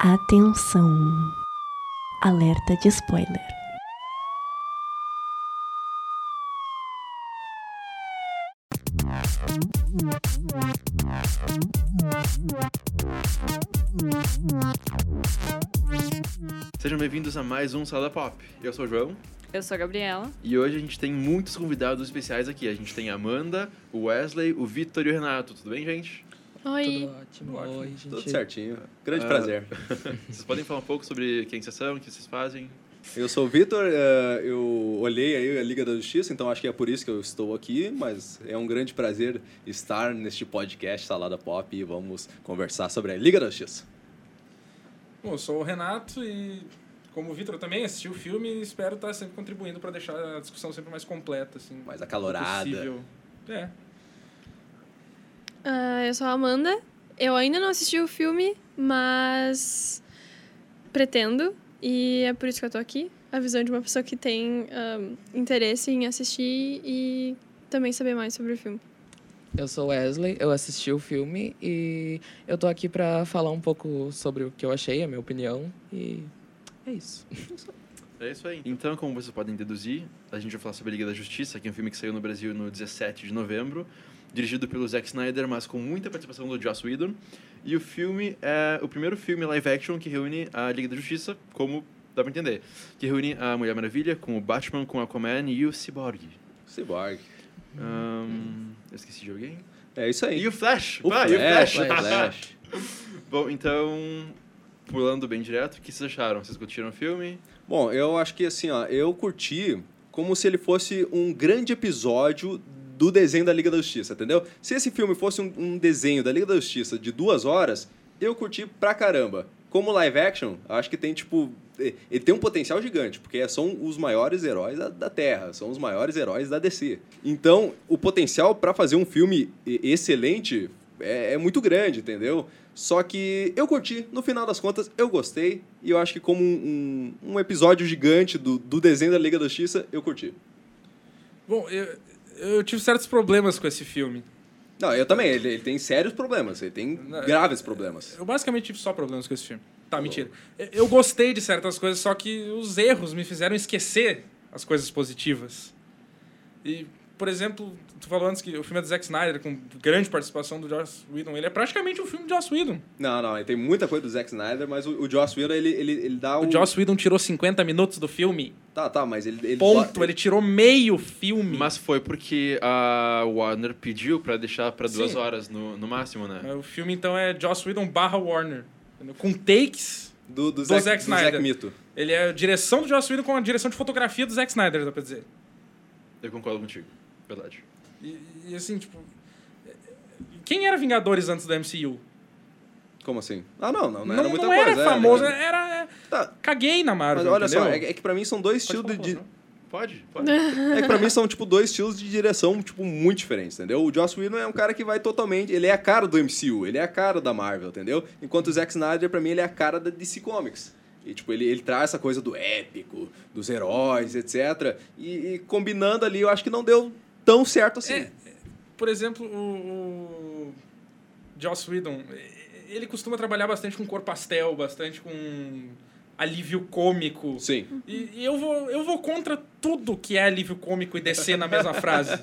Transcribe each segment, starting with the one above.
Atenção! Alerta de spoiler. Sejam bem-vindos a mais um Sala Pop. Eu sou o João Eu sou a Gabriela. e hoje a gente tem muitos convidados especiais aqui. A gente tem a Amanda, o Wesley, o Vitor e o Renato. Tudo bem, gente? Oi. Tudo ótimo. Oi, gente. Tudo certinho. Grande Ah. prazer. Vocês podem falar um pouco sobre quem vocês são, o que vocês fazem? Eu sou o Vitor, eh, eu olhei aí a Liga da Justiça, então acho que é por isso que eu estou aqui, mas é um grande prazer estar neste podcast Salada Pop e vamos conversar sobre a Liga da Justiça. Bom, eu sou o Renato e, como o Vitor, eu também assisti o filme e espero estar sempre contribuindo para deixar a discussão sempre mais completa, assim. Mais acalorada. possível. É. Ah, eu sou a Amanda. Eu ainda não assisti o filme, mas pretendo. E é por isso que eu tô aqui. A visão de uma pessoa que tem ahn, interesse em assistir e também saber mais sobre o filme. Eu sou Wesley, eu assisti o filme e eu tô aqui pra falar um pouco sobre o que eu achei, a minha opinião e é isso. É isso aí. Então, como vocês podem deduzir, a gente vai falar sobre a Liga da Justiça, que é um filme que saiu no Brasil no 17 de novembro, dirigido pelo Zack Snyder, mas com muita participação do Joss Whedon. E o filme é o primeiro filme live action que reúne a Liga da Justiça, como dá pra entender. Que reúne a Mulher Maravilha com o Batman, com o Aquaman e o Cyborg. Cyborg. Ahn, eu esqueci de alguém? É isso aí. E o Flash! O Ah, e o Flash, Flash! o Flash. Bom, então, pulando bem direto, o que vocês acharam? Vocês curtiram o filme? Bom, eu acho que assim, ó, eu curti como se ele fosse um grande episódio do desenho da Liga da Justiça, entendeu? Se esse filme fosse um, um desenho da Liga da Justiça de duas horas, eu curti pra caramba. Como live action, acho que tem, tipo. Ele tem um potencial gigante, porque são os maiores heróis da, da Terra, são os maiores heróis da DC. Então, o potencial pra fazer um filme excelente é, é muito grande, entendeu? Só que eu curti, no final das contas, eu gostei, e eu acho que como um, um, um episódio gigante do, do desenho da Liga da Justiça, eu curti. Bom, eu, eu tive certos problemas com esse filme. Não, eu também, ele, ele tem sérios problemas, ele tem Não, graves problemas. Eu basicamente tive só problemas com esse filme. Tá, mentira. Eu- Eu gostei de certas coisas, só que os erros me fizeram esquecer as coisas positivas. E, por exemplo, tu falou antes que o filme é do Zack Snyder, com grande participação do Joss Whedon. Ele é praticamente um filme de Joss Whedon. Não, não, ele tem muita coisa do Zack Snyder, mas o, o Joss Whedon, ele, ele, ele dá um... O Joss Whedon tirou 50 minutos do filme. Tá, tá, mas ele... ele Ponto. Ele tirou meio filme. Mas foi porque a Warner pediu pra deixar pra duas Sim. horas no, no máximo, né? O filme, então, é Joss Whedon barra Warner. Com takes. Do, do, do Zack, Zack do Zack Snyder. Mito. Ele é a direção do Joss Whedon com a direção de fotografia do Zack Snyder, dá pra dizer. Eu concordo contigo. Verdade. E, e, assim, tipo... Quem era Vingadores antes do MCU? Como assim? Ah, não, não, não, Não, era muita não coisa. era é, famoso, né? era... é, Tá, Caguei na Marvel, mas olha entendeu? só, é, é que pra mim são dois Pode estilos de... Pode, pode. É que pra mim são, tipo, dois estilos de direção, tipo, muito diferentes, entendeu? O Joss Whedon é um cara que vai totalmente... Ele é a cara do MCU, ele é a cara da Marvel, entendeu? Enquanto o Zack Snyder, pra mim, ele é a cara da DC Comics. E, tipo, ele, ele traz essa coisa do épico, dos heróis, etc. E, e combinando ali, eu acho que não deu tão certo assim. É, por exemplo, o, o Joss Whedon, ele costuma trabalhar bastante com cor pastel, bastante com alívio cômico. Sim. E, e eu, vou, eu vou contra tudo que é alívio cômico e descer na mesma frase.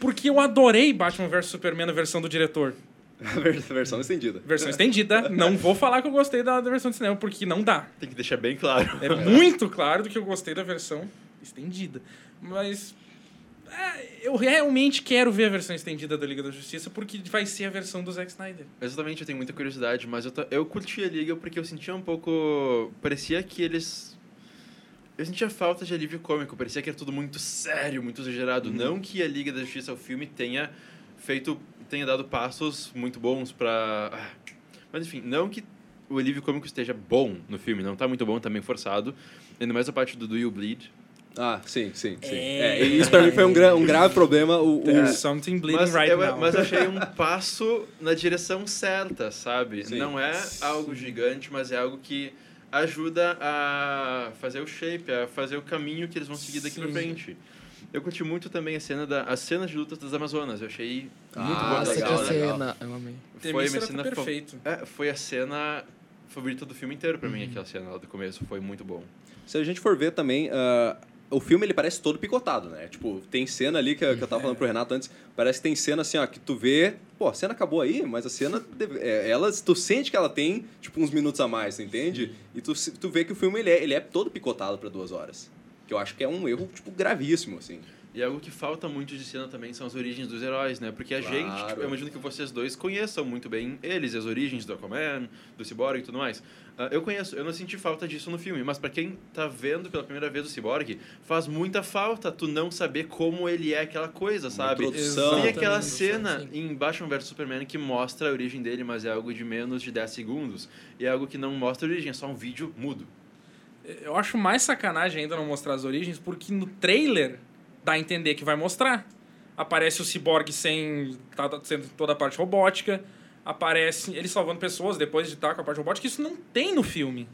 Porque eu adorei Batman vs Superman na versão do diretor. Versão estendida. Versão estendida. Não vou falar que eu gostei da, da versão de cinema, porque não dá. Tem que deixar bem claro. É muito claro do que eu gostei da versão estendida. Mas. É, eu realmente quero ver a versão estendida da Liga da Justiça porque vai ser a versão do Zack Snyder. Exatamente, eu tenho muita curiosidade, mas eu, eu curti a liga porque eu sentia um pouco. Parecia que eles. Eu sentia falta de alívio cômico, parecia que era tudo muito sério, muito exagerado. Não que a Liga da Justiça, o filme, tenha feito. tenha dado passos muito bons pra. Ah. Mas enfim, não que o alívio cômico esteja bom no filme, não tá muito bom, tá meio forçado. Ainda mais a parte do Do You Bleed. Ah, sim, sim, sim. É. É, e isso pra mim foi um, gra- um grave problema. O, o- something bleeding Mas, right eu, now. mas eu achei um passo na direção certa, sabe? Sim. Não é algo gigante, mas é algo que ajuda a fazer o shape, a fazer o caminho que eles vão seguir daqui Sim, pra frente. Eu curti muito também a cena da, as cenas de lutas das Amazonas. Eu achei muito Ah, boa. Nossa, legal, que legal. cena, eu amei. Foi uma cena perfeito. É, foi a cena favorita do filme inteiro pra mim, aquela cena lá do começo. Foi muito bom. Se a gente for ver também, ah, o filme ele parece todo picotado, né? Tipo, tem cena ali que, que eu tava falando pro Renato antes, parece que tem cena assim, ó, que tu vê, pô, a cena acabou aí, mas a cena, é, ela, tu sente que ela tem, tipo, uns minutos a mais, entende? E tu, tu vê que o filme ele é, ele é todo picotado pra duas horas. Que eu acho que é um erro, tipo, gravíssimo, assim. E algo que falta muito de cena também são as origens dos heróis, né? Porque a Claro. gente, tipo, eu imagino que vocês dois conheçam muito bem eles, as origens do Aquaman, do Cyborg e tudo mais. Ah, eu conheço, eu não senti falta disso no filme, mas pra quem tá vendo pela primeira vez o Cyborg, faz muita falta tu não saber como ele é aquela coisa, sabe? Tem aquela cena sim. em Batman vs Superman que mostra a origem dele, mas é algo de menos de 10 segundos. E é algo que não mostra a origem, é só um vídeo mudo. Eu acho mais sacanagem ainda não mostrar as origens, porque no trailer dá a entender que vai mostrar. Aparece o Cyborg sem tá, tá sendo toda a parte robótica, aparece ele salvando pessoas depois de estar com a parte robótica, isso não tem no filme.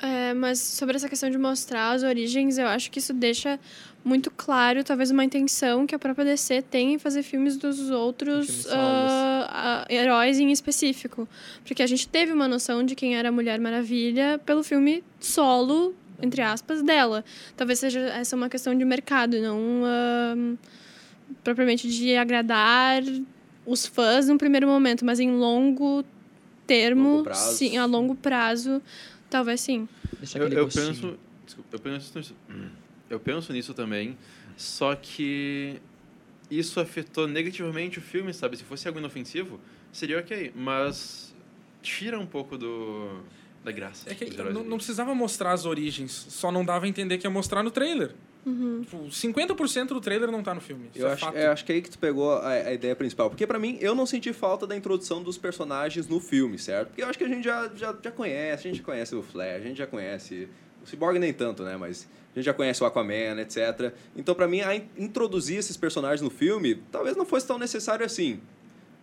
É, mas sobre essa questão de mostrar as origens, eu acho que isso deixa muito claro, talvez, uma intenção que a própria DC tem em fazer filmes dos outros ah, heróis em específico. Porque a gente teve uma noção de quem era a Mulher Maravilha pelo filme solo, entre aspas, dela. Talvez seja essa uma questão de mercado, não ah, propriamente de agradar os fãs no primeiro momento, mas em longo termo, Longo sim, a longo prazo, talvez sim. Deixa Eu, eu penso, desculpa, eu penso nisso. Eu penso nisso também, só que isso afetou negativamente o filme, sabe? Se fosse algo inofensivo, seria ok, mas tira um pouco do da graça. É que não, não precisava mostrar as origens, só não dava a entender que ia mostrar no trailer. Tipo, 50% do trailer não tá no filme. Eu é acho, fato. é, acho que é aí que tu pegou a, a ideia principal. Porque pra mim, eu não senti falta da introdução dos personagens no filme, certo? Porque eu acho que a gente já, já, já conhece, a gente conhece o Flash, a gente já conhece... O Cyborg nem tanto, né? Mas a gente já conhece o Aquaman, etc. Então, pra mim, a in- introduzir esses personagens no filme talvez não fosse tão necessário assim.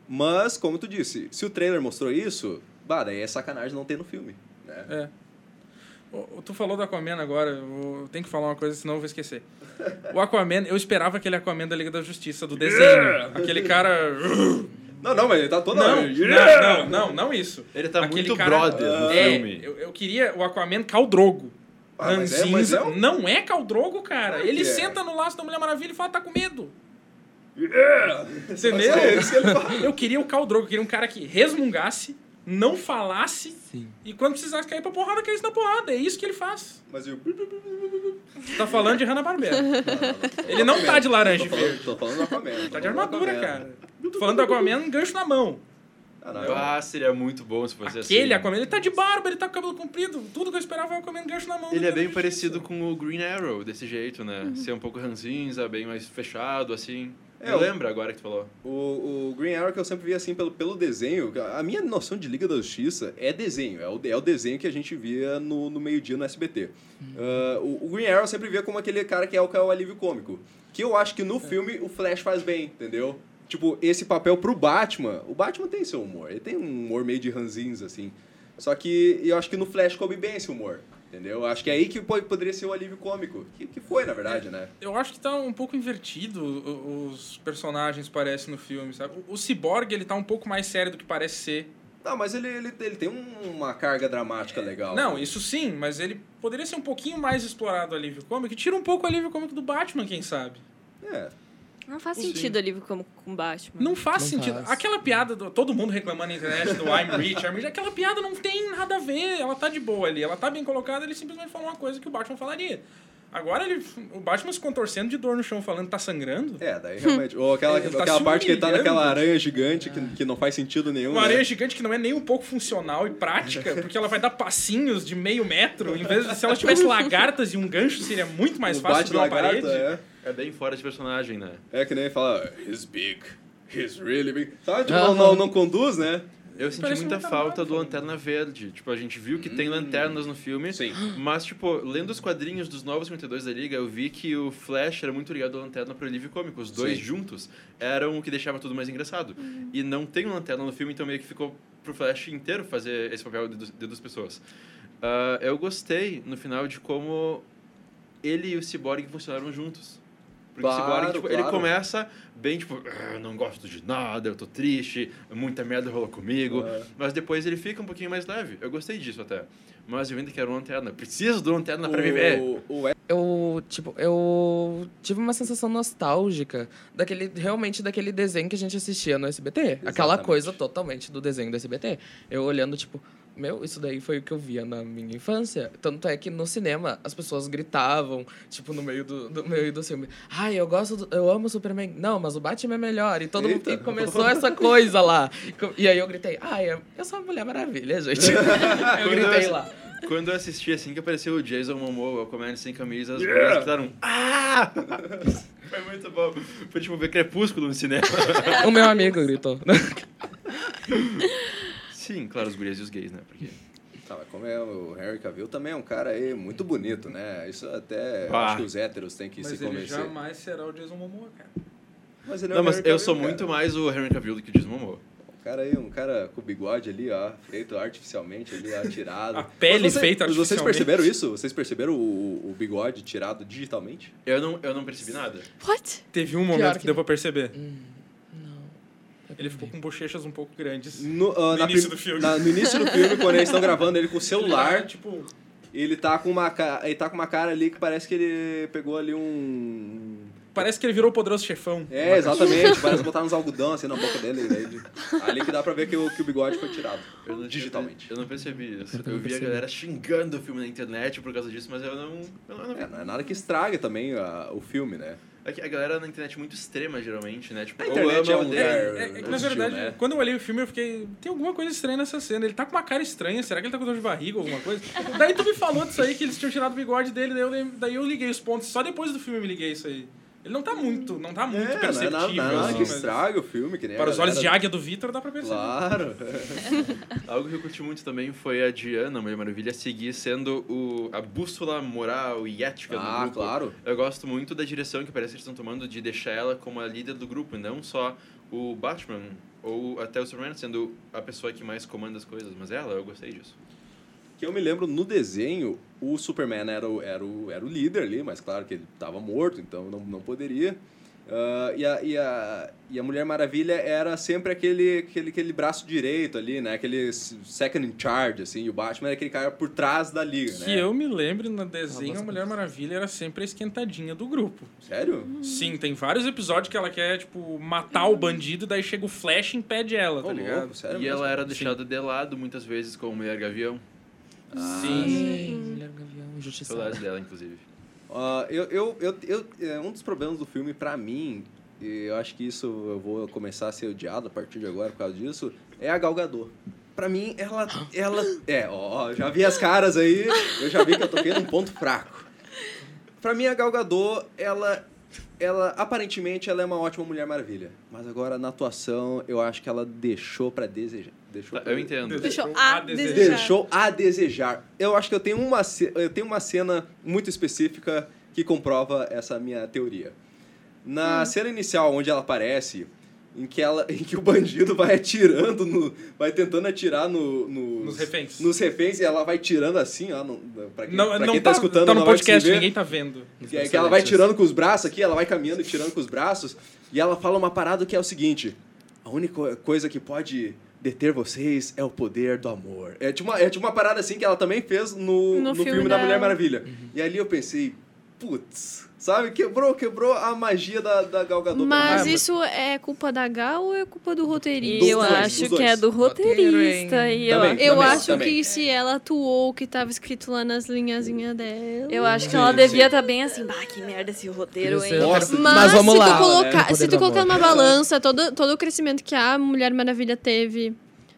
Mas, como tu disse, se o trailer mostrou isso, bah, daí é sacanagem não ter no filme. Né? É. O- Tu falou do Aquaman agora, eu tenho que falar uma coisa, senão eu vou esquecer. O Aquaman, eu esperava aquele Aquaman da Liga da Justiça, do desenho. Aquele cara. Não, não, mas ele tá toda Não, não, não, não, não isso. Ele tá Aquele muito cara- brother no É, filme. eu, eu queria o Aquaman Caldrogo. Ah, mas é- mas Ranzinza. é um- Não é Caldrogo, cara. Ele é. senta no laço da Mulher Maravilha e fala, tá com medo. Mas Entendeu? é. Eu queria o Caldrogo, eu queria um cara que resmungasse, não falasse, Sim. e quando precisasse cair pra porrada, caísse na porrada. É isso que ele faz. Mas eu... Tá falando de Hanna-Barbera. Ele não tá de laranja e Tô falando, verde. tô falando do Aquaman. Tá de armadura, cara. Tô falando do Aquaman, um gancho na mão. Ah, Ah, seria muito bom se fosse Aquele assim. Aquaman, ele tá de barba, ele tá com o cabelo comprido. Tudo que eu esperava é o Aquaman gancho na mão. Ele é bem parecido com o Green Arrow, desse jeito, né? Ser um pouco ranzinza, bem mais fechado, assim. É, Eu lembro agora que tu falou. O, o Green Arrow que eu sempre vi assim pelo, pelo desenho, a minha noção de Liga da Justiça é desenho, é o, é o desenho que a gente via no, no meio-dia no SBT. Ah, o, o Green Arrow eu sempre via como aquele cara que é o, que é o alívio cômico. Que eu acho que no filme o Flash faz bem, entendeu? Tipo, esse papel pro Batman, o Batman tem seu humor, ele tem um humor meio de ranzinza, assim. Só que eu acho que no Flash coube bem esse humor, entendeu? Eu acho que é aí que po- poderia ser o alívio cômico, que, que foi, na verdade, né? Eu acho que tá um pouco invertido os personagens, parece, no filme, sabe? O, o Cyborg, ele tá um pouco mais sério do que parece ser. Não, mas ele, ele, ele tem um- uma carga dramática legal. Não, né? isso sim, mas ele poderia ser um pouquinho mais explorado o alívio cômico. Tira um pouco o alívio cômico do Batman, quem sabe? É. Não faz Sim. sentido alívio como com Batman. Não faz Não sentido. faz. Aquela piada, do, todo mundo reclamando na internet do I'm rich, I'm rich, aquela piada não tem nada a ver. Ela tá de boa ali, ela tá bem colocada, ele simplesmente falou uma coisa que o Batman falaria. Agora ele, o Batman se contorcendo de dor no chão, falando que tá sangrando. É, daí realmente. Ou aquela, Ele tá aquela se parte que ele tá naquela aranha gigante que, que não faz sentido nenhum. Uma né? areia gigante que não é nem um pouco funcional e prática, porque ela vai dar passinhos de meio metro, em vez de se ela tivesse lagartas e um gancho, seria muito mais O fácil subir uma lagarta, parede. é. É bem fora de personagem, né? É que nem fala, he's big, he's really big. Sabe, tipo, não, não, não conduz, né? Eu senti Parece muita falta do Lanterna Verde. Tipo, a gente viu que tem lanternas no filme. Sim. Mas, tipo, lendo os quadrinhos dos novos 52 da Liga, eu vi que o Flash era muito ligado à Lanterna pro alívio cômico. Os dois Sim. juntos eram o que deixava tudo mais engraçado. E não tem Lanterna no filme, então meio que ficou pro Flash inteiro fazer esse papel de, de duas pessoas. Ah, eu gostei, no final, de como ele e o Cyborg funcionaram juntos. Porque o Claro, Cyborg, tipo, ele claro. começa bem, tipo, "Ah, não gosto de nada, eu tô triste, muita merda rolou comigo. É. Mas depois ele fica um pouquinho mais leve. Eu gostei disso até. Mas eu ainda quero uma lanterna. Preciso de uma lanterna pra viver. O, o Eu, tipo, eu tive uma sensação nostálgica daquele, realmente daquele desenho que a gente assistia no SBT. Aquela Exatamente. coisa totalmente do desenho do SBT. Eu olhando, tipo, meu, isso daí foi o que eu via na minha infância. Tanto é que no cinema as pessoas gritavam, tipo, no meio do, do meio do filme. Ai, eu gosto, do- eu amo o Superman. Não, mas o Batman é melhor. E todo mundo Eita. e começou essa coisa lá. E aí eu gritei, ai, eu- sou uma Mulher Maravilha, gente. eu gritei lá. Quando eu assisti assim que apareceu o Jason Momoa, o Comando Sem Camisa, as Yeah! mulheres gritaram Ah! Foi muito bom. Foi tipo ver Crepúsculo no cinema. O meu amigo gritou. Sim, claro, os gurias e os gays, né? Porque... Tá, mas como é o Henry Cavill também é um cara aí muito bonito, né? Isso até Ah. acho que os héteros têm que Mas se ele convencer. jamais será o Jason Momoa, cara. Mas ele é Não, o mas eu Cavill, sou cara. muito mais o Henry Cavill do que o Jason Momoa. Um cara aí, um cara com bigode ali, ó, feito artificialmente ali, ó, tirado. A pele Mas você- feita mas Vocês artificialmente. perceberam isso? Vocês perceberam o, o bigode tirado digitalmente? Eu não, eu não percebi nada. What? Teve um momento que, que deu pra perceber. Hum. Ele ficou com bochechas um pouco grandes. No, ah, No início do filme. na- no início do filme, quando eles estão gravando ele com o celular, tipo, ele tá com uma ele tá com uma cara ali que parece que ele pegou ali um parece que ele virou o poderoso chefão. É, exatamente. Parece botar uns algodão assim na boca dele. Ali que dá pra ver que o, que o bigode foi tirado. Eu não Digitalmente. Eu não percebi isso. Eu Eu, vi a percebi. galera xingando o filme na internet por causa disso, mas eu não. Eu não É, não é nada que estrague também a- o filme, né? É que a galera na internet é muito extrema, geralmente, né? Tipo, A internet ama é um É, lugar- odeia. é, é que na verdade, né? quando eu olhei o filme, eu fiquei. Tem alguma coisa estranha nessa cena. Ele tá com uma cara estranha. Será que ele tá com dor de barriga ou alguma coisa? daí tu me falou disso aí, que eles tinham tirado o bigode dele, daí eu, daí eu liguei os pontos. Só depois do filme eu me liguei isso aí. Ele não tá muito, não tá muito é, não é perceptível. nada, não é nada assim, que mas estrague o filme, que nem Para os olhos de águia do Vitor dá pra perceber. Claro. Algo que eu curti muito também foi a Diana, a Mulher Maravilha, seguir sendo o, a bússola moral e ética do Ah, grupo. claro. Eu gosto muito da direção que parece que eles estão tomando de deixar ela como a líder do grupo, e não só o Batman ou até o Superman sendo a pessoa que mais comanda as coisas, mas ela, eu gostei disso. Que eu me lembro, no desenho, o Superman era o, era o, era o líder ali, mas claro que ele estava morto, então não, não poderia. Ah, e, a, e, a, e a Mulher Maravilha era sempre aquele, aquele, aquele braço direito ali, né? Aquele second in charge, assim. E o Batman era aquele cara por trás da liga, Que né? eu me lembro, no desenho, Ah, a Mulher Maravilha era sempre a esquentadinha do grupo. Sério? Sim, tem vários episódios que ela quer, tipo, matar o bandido, daí chega o Flash e impede ela, tá Ô, ligado? louco, sério e mesmo? ela era deixada de lado muitas vezes como Mulher Gavião. Ah, Sim. Mulher Gavião, injustiçada. Saudades dela, inclusive. Ah, eu, eu, eu, eu, é, um dos problemas do filme, pra mim, e eu acho que isso eu vou começar a ser odiado a partir de agora por causa disso, é a Gal Gadot. Pra mim, ela, ela... É, ó, já vi as caras aí, eu já vi que eu toquei num ponto fraco. Pra mim, a Gal Gadot, ela... Ela, aparentemente, ela é uma ótima Mulher Maravilha. Mas agora, na atuação, eu acho que ela deixou pra desejar. Deixou Tá, eu entendo. Deixou a a desejar. desejar. Deixou a desejar. Eu acho que eu tenho uma, eu tenho uma cena muito específica que comprova essa minha teoria. Na cena inicial, onde ela aparece, em que, ela, em que o bandido vai atirando, no, vai tentando atirar no, nos, Nos reféns. nos reféns, e ela vai tirando assim, ó, no, pra quem, Não, pra não quem tá, tá, escutando tá no não podcast, ninguém tá vendo. Que, é que ela vai tirando com os braços aqui, ela vai caminhando e tirando com os braços, e ela fala uma parada que é o seguinte: a única coisa que pode deter vocês é o poder do amor. É tipo uma, é tipo uma parada assim que ela também fez no, no, No filme, filme da. Mulher Maravilha. E ali eu pensei, putz, sabe? Quebrou, quebrou a magia da, da Gal Gadot. Mas isso é culpa da Gal ou é culpa do roteirista? Eu dois, acho que é do roteirista. E eu, Também. Eu Também, acho também. que se ela atuou o que tava escrito lá nas linhazinhas dela. eu acho que Sim, ela sim. devia estar bem assim, bah, que merda esse roteiro, hein? Nossa, Mas, Mas vamos se lá, tu né? colocar, Poder se tu colocar numa balança todo, todo o crescimento que a Mulher Maravilha teve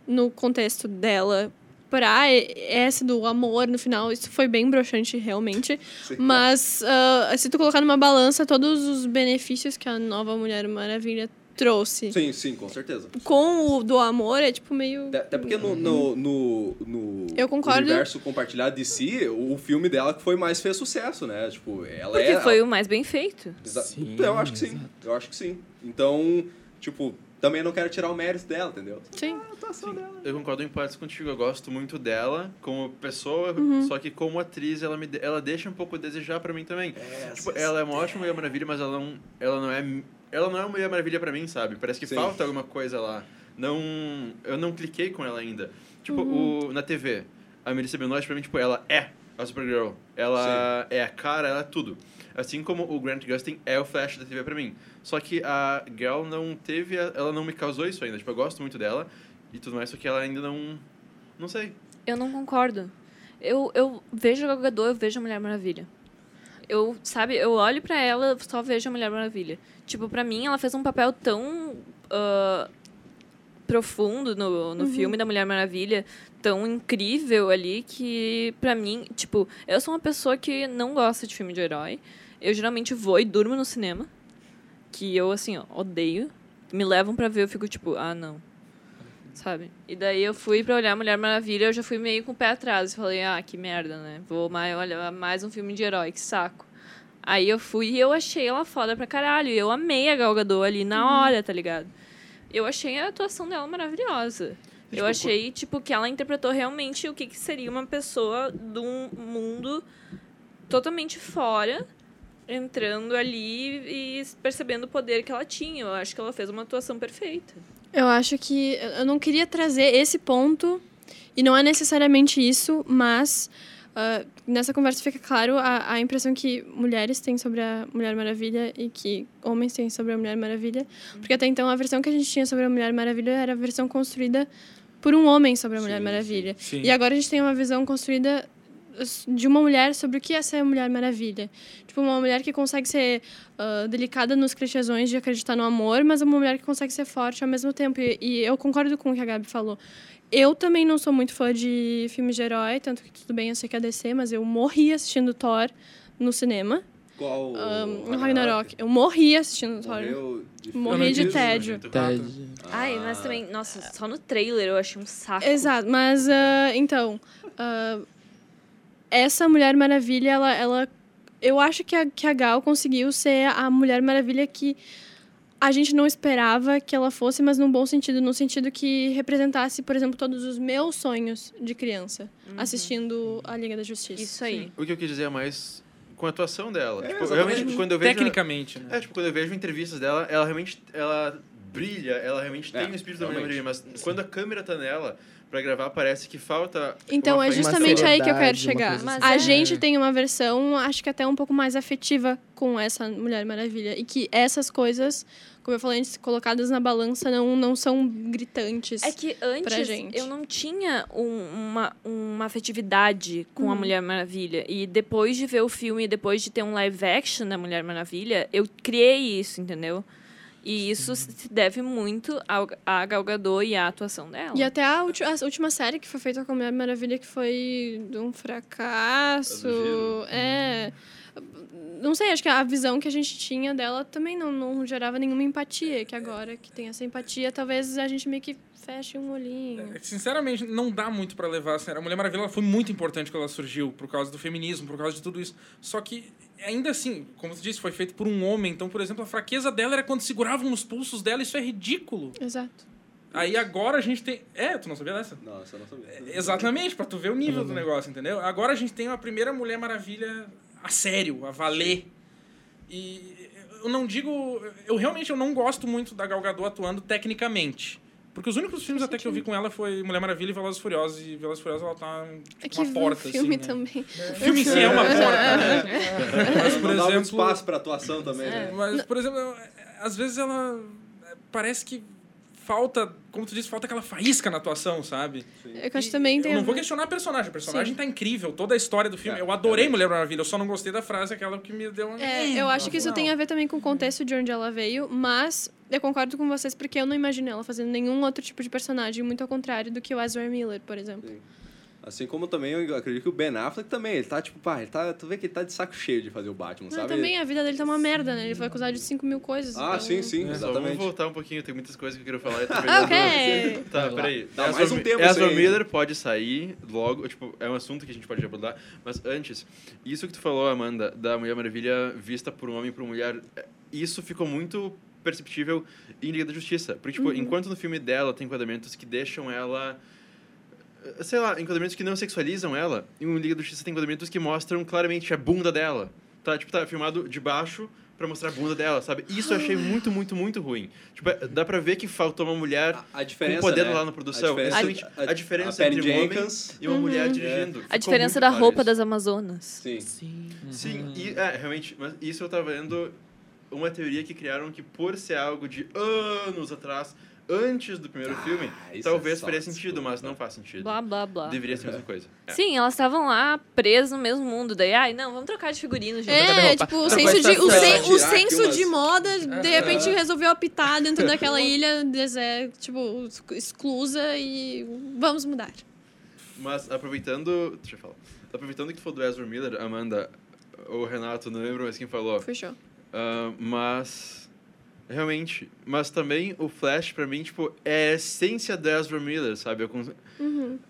no contexto dela pra esse do amor no final, isso foi bem broxante realmente. Sim. Mas ah, se tu colocar numa balança todos os benefícios que a nova Mulher Maravilha trouxe Sim, sim, com certeza. com o do amor, é tipo meio. Até- porque no, no, no, no Eu concordo. universo compartilhado de si, o filme dela que foi mais fez sucesso, né? Tipo, ela Porque é. foi o mais bem feito. Exa- Sim, eu acho que sim. exato. Eu acho que sim. Então, tipo, também não quero tirar o mérito dela, entendeu? Sim. A atuação dela. Eu concordo em partes contigo. Eu gosto muito dela como pessoa, Uhum. só que como atriz, ela, me, ela deixa um pouco a desejar pra mim também. É, Tipo, ela é uma ótima Mulher Maravilha, mas ela não, ela não é ela não é uma Mulher Maravilha pra mim, sabe? Parece que Sim. falta alguma coisa lá. Não, eu não cliquei com ela ainda. Tipo, Uhum. o, na TV, a Melissa Benoist pra mim, tipo, ela é a Supergirl. Ela é a cara, ela é tudo. Assim como o Grant Gustin é o Flash da TV pra mim. Só que a Gal não teve, a- ela não me causou isso ainda. Tipo, eu gosto muito dela e tudo mais, só que ela ainda não, não sei. Eu não concordo. Eu, eu vejo o Gal Gadot, eu vejo a Mulher Maravilha. Eu, sabe, eu olho pra ela, só vejo a Mulher Maravilha. Tipo, pra mim, ela fez um papel tão ah, profundo no, no filme da Mulher Maravilha, tão incrível ali, que pra mim, tipo, eu sou uma pessoa que não gosta de filme de herói. Eu geralmente vou e durmo no cinema, que eu, assim, ó, odeio. Me levam pra ver, eu fico tipo, ah, não sabe? E daí eu fui pra olhar Mulher Maravilha, eu já fui meio com o pé atrás. Falei, ah, que merda, né? Vou mais, olha, mais um filme de herói, que saco. Aí eu fui e eu achei ela foda pra caralho. Eu amei a Gal Gadot ali na hora, tá ligado? Eu achei a atuação dela maravilhosa. Eu achei, tipo, que ela interpretou realmente o que, que seria uma pessoa de um mundo totalmente fora, entrando ali e percebendo o poder que ela tinha. Eu acho que ela fez uma atuação perfeita. Eu acho que eu não queria trazer esse ponto, e não é necessariamente isso, mas ah, nessa conversa fica claro a, a impressão que mulheres têm sobre a Mulher Maravilha e que homens têm sobre a Mulher Maravilha. Porque até então a versão que a gente tinha sobre a Mulher Maravilha era a versão construída por um homem sobre a Mulher Sim, Maravilha. Sim. E agora a gente tem uma visão construída de uma mulher sobre o que é ser Mulher Maravilha. Tipo, uma mulher que consegue ser ah, delicada nos clichêsões de acreditar no amor, mas uma mulher que consegue ser forte ao mesmo tempo. E, e eu concordo com o que a Gabi falou. Eu também não sou muito fã de filmes de herói, tanto que tudo bem, eu sei que é DC, mas eu morri assistindo Thor no cinema. Qual? ah, no Ragnarok. Eu morri assistindo Thor. Morreu de Morri de tédio. Ted. Ai, mas também, nossa, só no trailer eu achei um saco. Exato, mas ah, então, ah, essa Mulher Maravilha, ela, ela eu acho que a, que a Gal conseguiu ser a Mulher Maravilha que a gente não esperava que ela fosse, mas num bom sentido, no sentido que representasse, por exemplo, todos os meus sonhos de criança, assistindo a Liga da Justiça. Isso aí. O que eu quis dizer é mais com a atuação dela. É, tipo, realmente, quando eu vejo... Tecnicamente, né? É, tipo, quando eu vejo entrevistas dela, ela realmente ela brilha, ela realmente É, tem o espírito da Mulher. Maravilha, mas quando a câmera tá nela pra gravar, parece que falta. Então, é justamente aí que eu quero chegar. a é- gente tem uma versão, acho que até um pouco mais afetiva com essa Mulher Maravilha. E que essas coisas, como eu falei antes, colocadas na balança, não, não são gritantes. É que antes gente. eu não tinha um- uma, uma afetividade com a Uhum. Mulher Maravilha. E depois de ver o filme, depois de ter um live action da Mulher Maravilha, eu criei isso, entendeu? E isso se deve muito ao, a Gal Gadot e à atuação dela. E até a, ulti- a última série que foi feita com a Mulher Maravilha, que foi de um fracasso. Giro. É. Não sei, acho que a visão que a gente tinha dela também não, não gerava nenhuma empatia. Que agora que tem essa empatia, talvez a gente meio que feche um olhinho. É Sinceramente, não dá muito pra levar a sério. A Mulher Maravilha foi muito importante quando ela surgiu, por causa do feminismo, por causa de tudo isso. Só que, ainda assim, como você disse, foi feito por um homem. Então, por exemplo, a fraqueza dela era quando seguravam nos pulsos dela. Isso é ridículo. Exato. Aí agora a gente tem. É, tu não sabia dessa? Não, você não sabia. Exatamente, pra tu ver o nível do negócio, entendeu? Agora a gente tem uma primeira Mulher Maravilha a sério, a valer. E eu não digo. Eu realmente eu não gosto muito da Gal Gadot atuando tecnicamente. Porque os únicos filmes até que eu vi com ela foi Mulher Maravilha e Velozes e Furiosos. E Velozes e Furiosos ela tá tipo, É que uma porta, o filme assim, né? também. O filme em si é uma porta, né? Mas, por Não dá muito exemplo... espaço pra atuação também, né? Mas, por exemplo, às vezes ela é, parece que falta, como tu disse, falta aquela faísca na atuação, sabe? É que eu acho também tem. Eu não vou questionar a personagem. A personagem Sim. tá incrível, toda a história do filme. É, eu adorei realmente. Mulher Maravilha, eu só não gostei da frase, aquela que me deu uma. É, eu acho que isso tem a ver também com o contexto de onde ela veio, mas eu concordo com vocês porque eu não imagino ela fazendo nenhum outro tipo de personagem, muito ao contrário do que o Ezra Miller, por exemplo. Assim como também eu acredito que o Ben Affleck também, ele tá tipo, pá, ele tá, tu vê que ele tá de saco cheio de fazer o Batman, Não, sabe? também a vida dele tá uma merda, né? Ele foi acusado de 5 mil coisas. Ah, então- sim, sim, Só vamos exatamente. voltar um pouquinho, tem muitas coisas que eu quero falar. Eu tô Ah, ok. Tá, peraí. Dá Ezra mais um tempo Ezra aí, Miller pode sair logo, tipo, é um assunto que a gente pode abordar, mas antes, isso que tu falou, Amanda, da Mulher Maravilha vista por um homem e por uma mulher, é, isso ficou muito perceptível em Liga da Justiça. Porque, tipo, enquanto no filme dela tem enquadramentos que deixam ela... Sei lá, enquadramentos que não sexualizam ela, e em Liga da Justiça tem enquadramentos que mostram claramente a bunda dela. Tá, tipo, tá filmado de baixo pra mostrar a bunda dela, sabe? Isso eu achei muito, muito, muito ruim. Tipo, é- dá pra ver que faltou uma mulher A, a diferença, com poder né? lá na produção. A diferença, Exatamente. A diferença a Patty entre um homem e uma mulher dirigindo. A Ficou diferença da roupa isso. das Amazonas. Sim. Sim. Sim, e, é, realmente, mas isso eu tava vendo uma teoria que criaram que por ser algo de anos atrás, antes do primeiro filme, isso talvez é faria sentido, mas não faz sentido. Blá, blá, blá. Deveria ser a mesma coisa. É. Sim, elas estavam lá presas no mesmo mundo. Daí, ai, não, vamos trocar de figurino, gente. É, tipo, o senso, de, o, sen- o aqui senso umas- de moda, de repente Aham. resolveu apitar dentro daquela ilha deserta, tipo, exclusa e vamos mudar. Mas aproveitando. Deixa eu falar. Aproveitando que tu falou do Ezra Miller, Amanda ou Renato, não lembro mais quem falou. Fechou. Ah, mas. Realmente. Mas também o Flash, pra mim, tipo, é a essência do Ezra Miller, sabe? Eu, cons-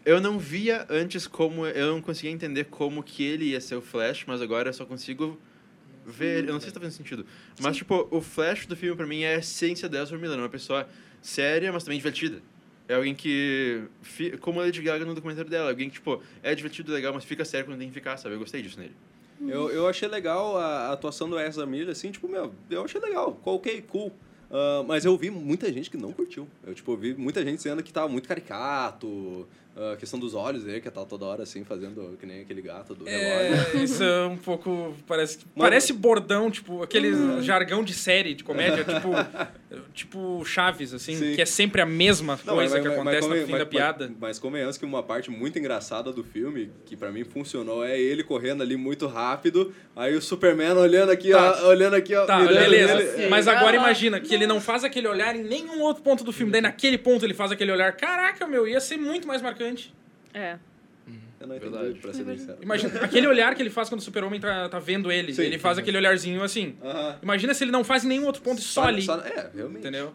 eu não via antes como. Eu não conseguia entender como que ele ia ser o Flash, mas agora eu só consigo ver. Eu não sei se tá fazendo sentido. Mas, tipo, o Flash do filme, pra mim, é a essência do Ezra Miller. É uma pessoa séria, mas também divertida. É alguém que. Como a Lady Gaga no documentário dela. Alguém que, tipo, é divertido, legal, mas fica sério quando tem que ficar, sabe? Eu gostei disso nele. Eu, eu achei legal a, atuação do Ezra Miller, assim, tipo, meu, eu achei legal, ok, cool. Ah, mas eu vi muita gente que não curtiu. Eu, tipo, vi muita gente dizendo que tava muito caricato, a questão dos olhos dele, que tá toda hora, assim, fazendo que nem aquele gato do relógio. É, isso é um pouco. Parece, parece bordão, tipo, aquele Uhum. jargão de série de comédia, tipo, tipo Chaves, assim, Sim. que é sempre a mesma Não, coisa mas- que mas- acontece mas no fim mas- da piada. Mas, mas convenhamos que uma parte muito engraçada do filme, que pra mim funcionou, é ele correndo ali muito rápido, aí o Superman olhando aqui, Tá. ó, olhando aqui, ó, Tá, beleza. nele. Mas agora imagina que ele não faz aquele olhar em nenhum outro ponto do filme. Daí naquele ponto ele faz aquele olhar. Caraca, meu, ia ser muito mais marcante. É. Eu não entendi, Verdade. pra ser sincero. Imagina, aquele olhar que ele faz quando o super-homem tá, tá vendo ele. Sim. ele faz aquele olharzinho assim. Aham. Imagina se ele não faz em nenhum outro ponto e só, ali. é, realmente. Entendeu?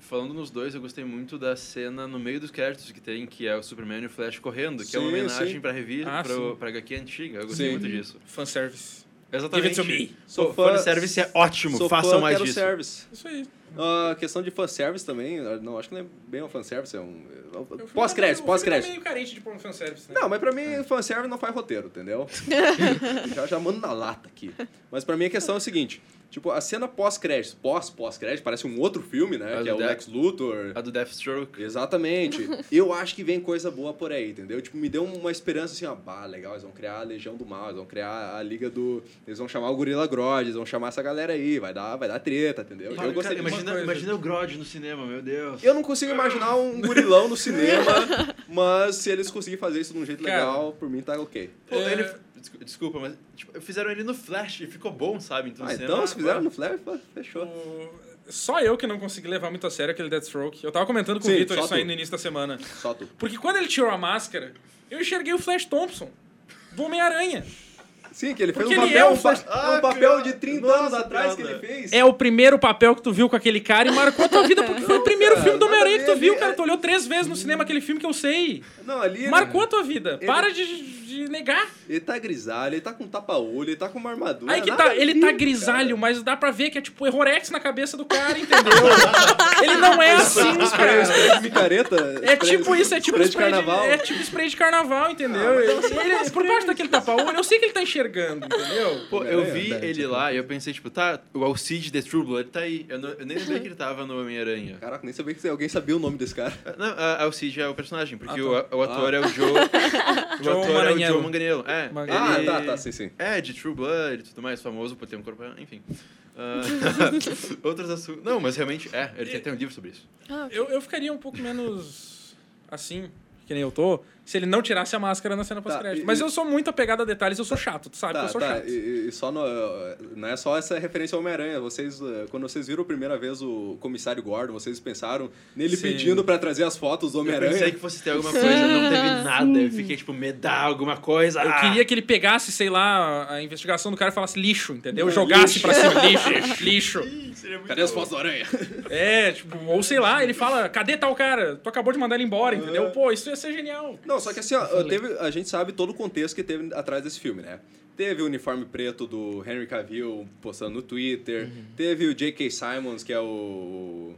Falando nos dois, eu gostei muito da cena no meio dos créditos que tem, que é o Superman e o Flash correndo, que é uma Sim, homenagem sim. pra revista, Ah, pro, sim. pra HQ antiga. Eu gostei Sim. muito disso. Fanservice. Exatamente. Give it to me. Sou Pô, fã- fanservice é ótimo, Sou façam fã, mais quero disso. service. Isso aí. A questão de fanservice também, não, acho que não é bem um fanservice, é um... Filme tá Pós-crédito, meio- pós-crédito. Tá meio carente de pôr um fanservice, né? Não, mas pra mim, fanservice não faz roteiro, entendeu? já, já mando na lata aqui. Mas pra mim a questão é o seguinte, tipo, a cena pós-crédito, pós-pós-crédito, parece um outro filme, né? A que é o Death- Lex Luthor. A do Deathstroke. Exatamente. Eu acho que vem coisa boa por aí, entendeu? Tipo, me deu uma esperança assim, ó, bah, legal, eles vão criar a Legião do Mal, eles vão criar a Liga do... Eles vão chamar o Gorilla Grodd, eles vão chamar essa galera aí, vai dar, vai dar treta, entendeu? Cara, eu gostei cara, imagina, coisa. imagina o Grodd no cinema, meu Deus. eu não consigo imaginar um gorilão no cinema, mas se eles conseguirem fazer isso de um jeito Cara, legal, por mim tá ok. Pô, É. ele... descu- Desculpa, mas tipo, fizeram ele no Flash e ficou bom, sabe? Então, Ah, cinema, então se fizeram no pô, fechou. O- Só eu que não consegui levar muito a sério aquele Deathstroke. Eu tava comentando com o Sim, Victor só isso aí tu. no início da semana. Só tu. Porque quando ele tirou a máscara, eu enxerguei o Flash Thompson, do Homem-Aranha. Sim, que ele fez Porque um ele papel, é um pa- Ah, um papel de piada. 30 Nossa, anos atrás que ele fez. É o primeiro papel que tu viu com aquele cara e marcou a tua vida, porque foi o primeiro cara, filme do Homem-Aranha que tu viu, cara. Tu olhou três vezes no cinema aquele filme que eu sei. Não, ali Marcou a tua vida. ele- Para de, de negar. ele tá grisalho, ele tá com tapa-olho, ele tá com uma armadura. Aí que tá, ele ver, tá cara. grisalho, mas dá pra ver que é tipo errorex na cabeça do cara, entendeu? ele não é assim, cara. spray de micareta. É tipo isso, é tipo spray de carnaval. é tipo spray de carnaval, entendeu? ele- por baixo daquele tapa-olho, eu sei que ele tá enxergando, entendeu? Pô, eu É, vi é, ele tipo- lá e eu pensei, tipo, tá, o Alcide The True Blood tá aí. Eu, não- eu nem lembrei que ele tava no Homem-Aranha. Caraca, nem sabia que alguém sabia o nome desse cara. Não, a Alcide é o personagem, porque Ah, o, o ator é o Joe. o ator é o. Joe Manganiello. É, Manganiello. Ah, tá, tá, sim, sim. É, de True Blood e tudo mais, famoso por ter um corpo. Enfim. Ah, outros assuntos. Não, mas realmente é, ele tem até um livro sobre isso. Ah, Eu, eu ficaria um pouco menos assim, que nem eu tô, se ele não tirasse a máscara na cena pós-crédito. e- Mas eu sou muito apegado a detalhes, eu sou chato, tu sabe que Tá, eu sou tá. chato. E, e só no, não é só essa referência ao Homem-Aranha. Vocês, eh, quando vocês viram a primeira vez o comissário Gordon, vocês pensaram nele Sim. pedindo pra trazer as fotos do Eu pensei Homem-Aranha? que fosse ter alguma coisa, não teve nada. Eu fiquei tipo, me dá alguma coisa. Eu ah! queria que ele pegasse, sei lá, a investigação do cara e falasse lixo, entendeu? Não, Jogasse lixo. pra cima, lixo, lixo. Ih, Cadê as fotos do Aranha? É, tipo, ou sei lá, ele fala, cadê tal cara? Tu acabou de mandar ele embora, entendeu? Pô, isso ia ser genial. Não, Não, só que assim, ó, teve, a gente sabe todo o contexto que teve atrás desse filme, né? Teve o uniforme preto do Henry Cavill postando no Twitter. Uhum. Teve o J.K. Simons, que é o.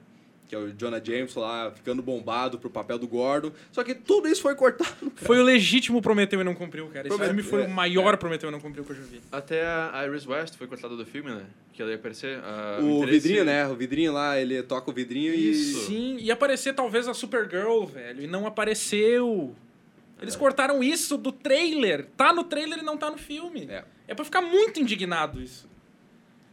que é o Jonah James lá, ficando bombado pro papel do Gordon. Só que tudo isso foi cortado. Foi o legítimo Prometeu e não cumpriu, cara. Esse Prometeu, filme foi é, o maior Prometeu e não cumpriu que eu já vi. Até a Iris West foi cortada do filme, né? Que ela ia aparecer. ah, O vidrinho, né? O vidrinho lá, ele toca o vidrinho Isso. e. Sim, ia aparecer talvez a Supergirl, velho, e não apareceu. Eles cortaram isso do trailer. Tá no trailer e não tá no filme. É. É pra ficar muito indignado isso.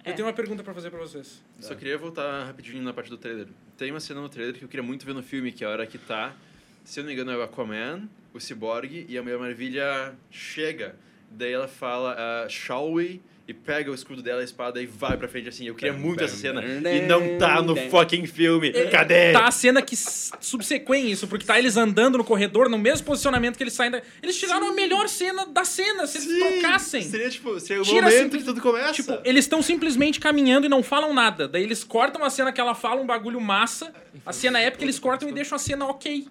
É. Eu tenho uma pergunta pra fazer pra vocês. Só queria voltar rapidinho na parte do trailer. Tem uma cena no trailer que eu queria muito ver no filme, que é a hora que tá, se eu não me engano, é o Aquaman, o Cyborg e a Mulher Maravilha chega. Daí ela fala, ah, shall we? E pega o escudo dela, a espada e vai pra frente assim. Eu queria muito essa cena. E não tá no fucking filme. Cadê? Tá a cena que s- subsequém isso, porque tá eles andando no corredor, no mesmo posicionamento que eles saem da... Eles tiraram a melhor cena da cena, se eles Sim, trocassem. Seria tipo, seria o Tira momento simples- que tudo começa. Tipo, eles estão simplesmente caminhando e não falam nada. Daí eles cortam a cena que ela fala um bagulho massa. A cena épica eles cortam e deixam a cena ok.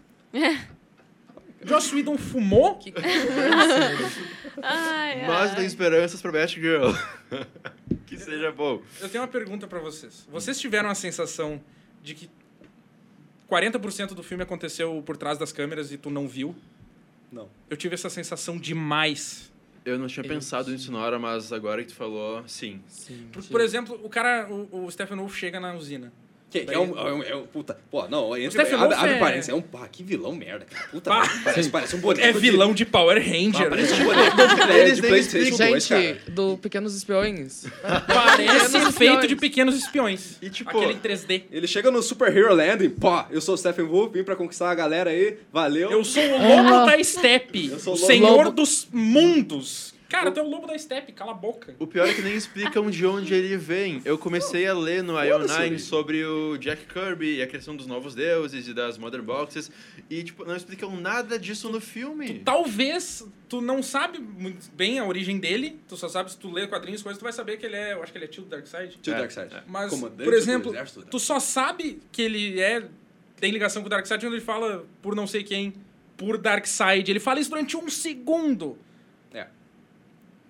Joss Whedon fumou? Ai, Mas ai. tem esperanças pra Batgirl. que seja bom. Eu tenho uma pergunta pra vocês. Vocês tiveram a sensação de que 40% do filme aconteceu por trás das câmeras e tu não viu? Não. Eu tive essa sensação demais. Eu não tinha Eu pensado sim. nisso na hora, mas agora que tu falou, sim. Sim, Por, sim. por exemplo, o cara, o, o Stephen Wolf chega na usina. Que, que é, um, é, um, é um- Puta. Pô, não, entre, Stephen abre, abre é- parênteses, é um. Pá, que vilão merda, cara. Puta, Pá. parece, parece um boneco. É de- vilão de Power Ah, Ranger. parece um boneco de, de PlayStation 2, cara. Do Pequenos Espiões. Parece Pequenos feito espiões. de pequenos espiões. E, tipo, Aquele em 3D. Ele chega no Super Hero Land e, pô, eu sou o Stephen Wolf, vim pra conquistar a galera aí, valeu. Eu sou o lobo da steppe. Eu sou O o lobo- senhor lobo. dos mundos. Cara, tu é o lobo da steppe, cala a boca. O pior é que nem explicam de onde ele vem. Eu comecei a ler no Foda-se, IO9 origem. sobre o Jack Kirby e a criação dos novos deuses e das Mother Boxes. E, tipo, não explicam nada disso no filme. Talvez tu não sabe muito bem a origem dele, tu só sabe se tu lê quadrinhos, coisas, tu vai saber que ele é, eu acho que ele é tio do Darkseid. Tio É, Darkseid. é. Mas, Comandante por do exemplo, exército da- tu só sabe que ele é tem ligação com o Darkseid quando ele fala por não sei quem, por Darkseid. Ele fala isso durante um segundo. É.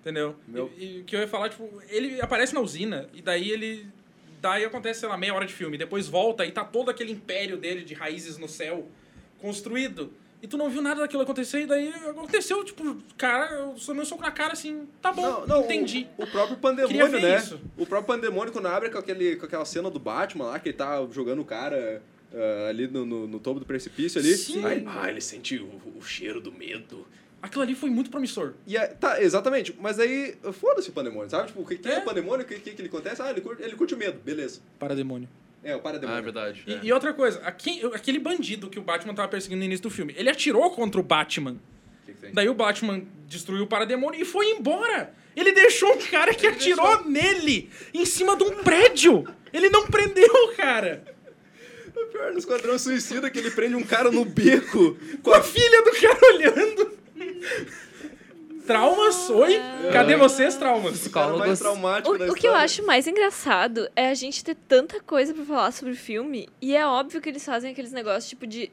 Entendeu? Meu- E, e que eu ia falar, tipo, ele aparece na usina e daí ele. Daí acontece, sei lá, meia hora de filme. Depois volta e tá todo aquele império dele de raízes no céu construído. E tu não viu nada daquilo acontecer, e daí aconteceu, tipo, cara, eu sou meu soco na cara assim, tá bom, Não, não, entendi. O, o próprio Pandemônio, né? isso. O próprio Pandemônio, quando abre com, aquele, com aquela cena do Batman lá, que ele tá jogando o cara ah, ali no, no, no topo do precipício ali. Sim. Aí, ah, ele sente o, o cheiro do medo. Aquilo ali foi muito promissor. E é- tá, exatamente. Mas aí, foda-se o Pandemônio, sabe? Tipo, o que, que é. É. o Pandemônio? O que, que, que ele acontece? Ah, ele curte, ele curte o medo, beleza. Para demônio. É, o Ah, é Parademônio. verdade. E, é. e outra coisa, aque- aquele bandido que o Batman tava perseguindo no início do filme, ele atirou contra o Batman. Que, que tem? Daí o Batman destruiu o parademônio e foi embora. Ele deixou um cara que atirou nele em cima de um prédio. Ele não prendeu o cara. O pior no Esquadrão Suicida que ele prende um cara no beco Com a filha do cara olhando. Traumas? Oi? Cadê vocês, traumas? Mais Psicólogos. O, o que eu acho mais engraçado é a gente ter tanta coisa pra falar sobre o filme e é óbvio que eles fazem aqueles negócios tipo de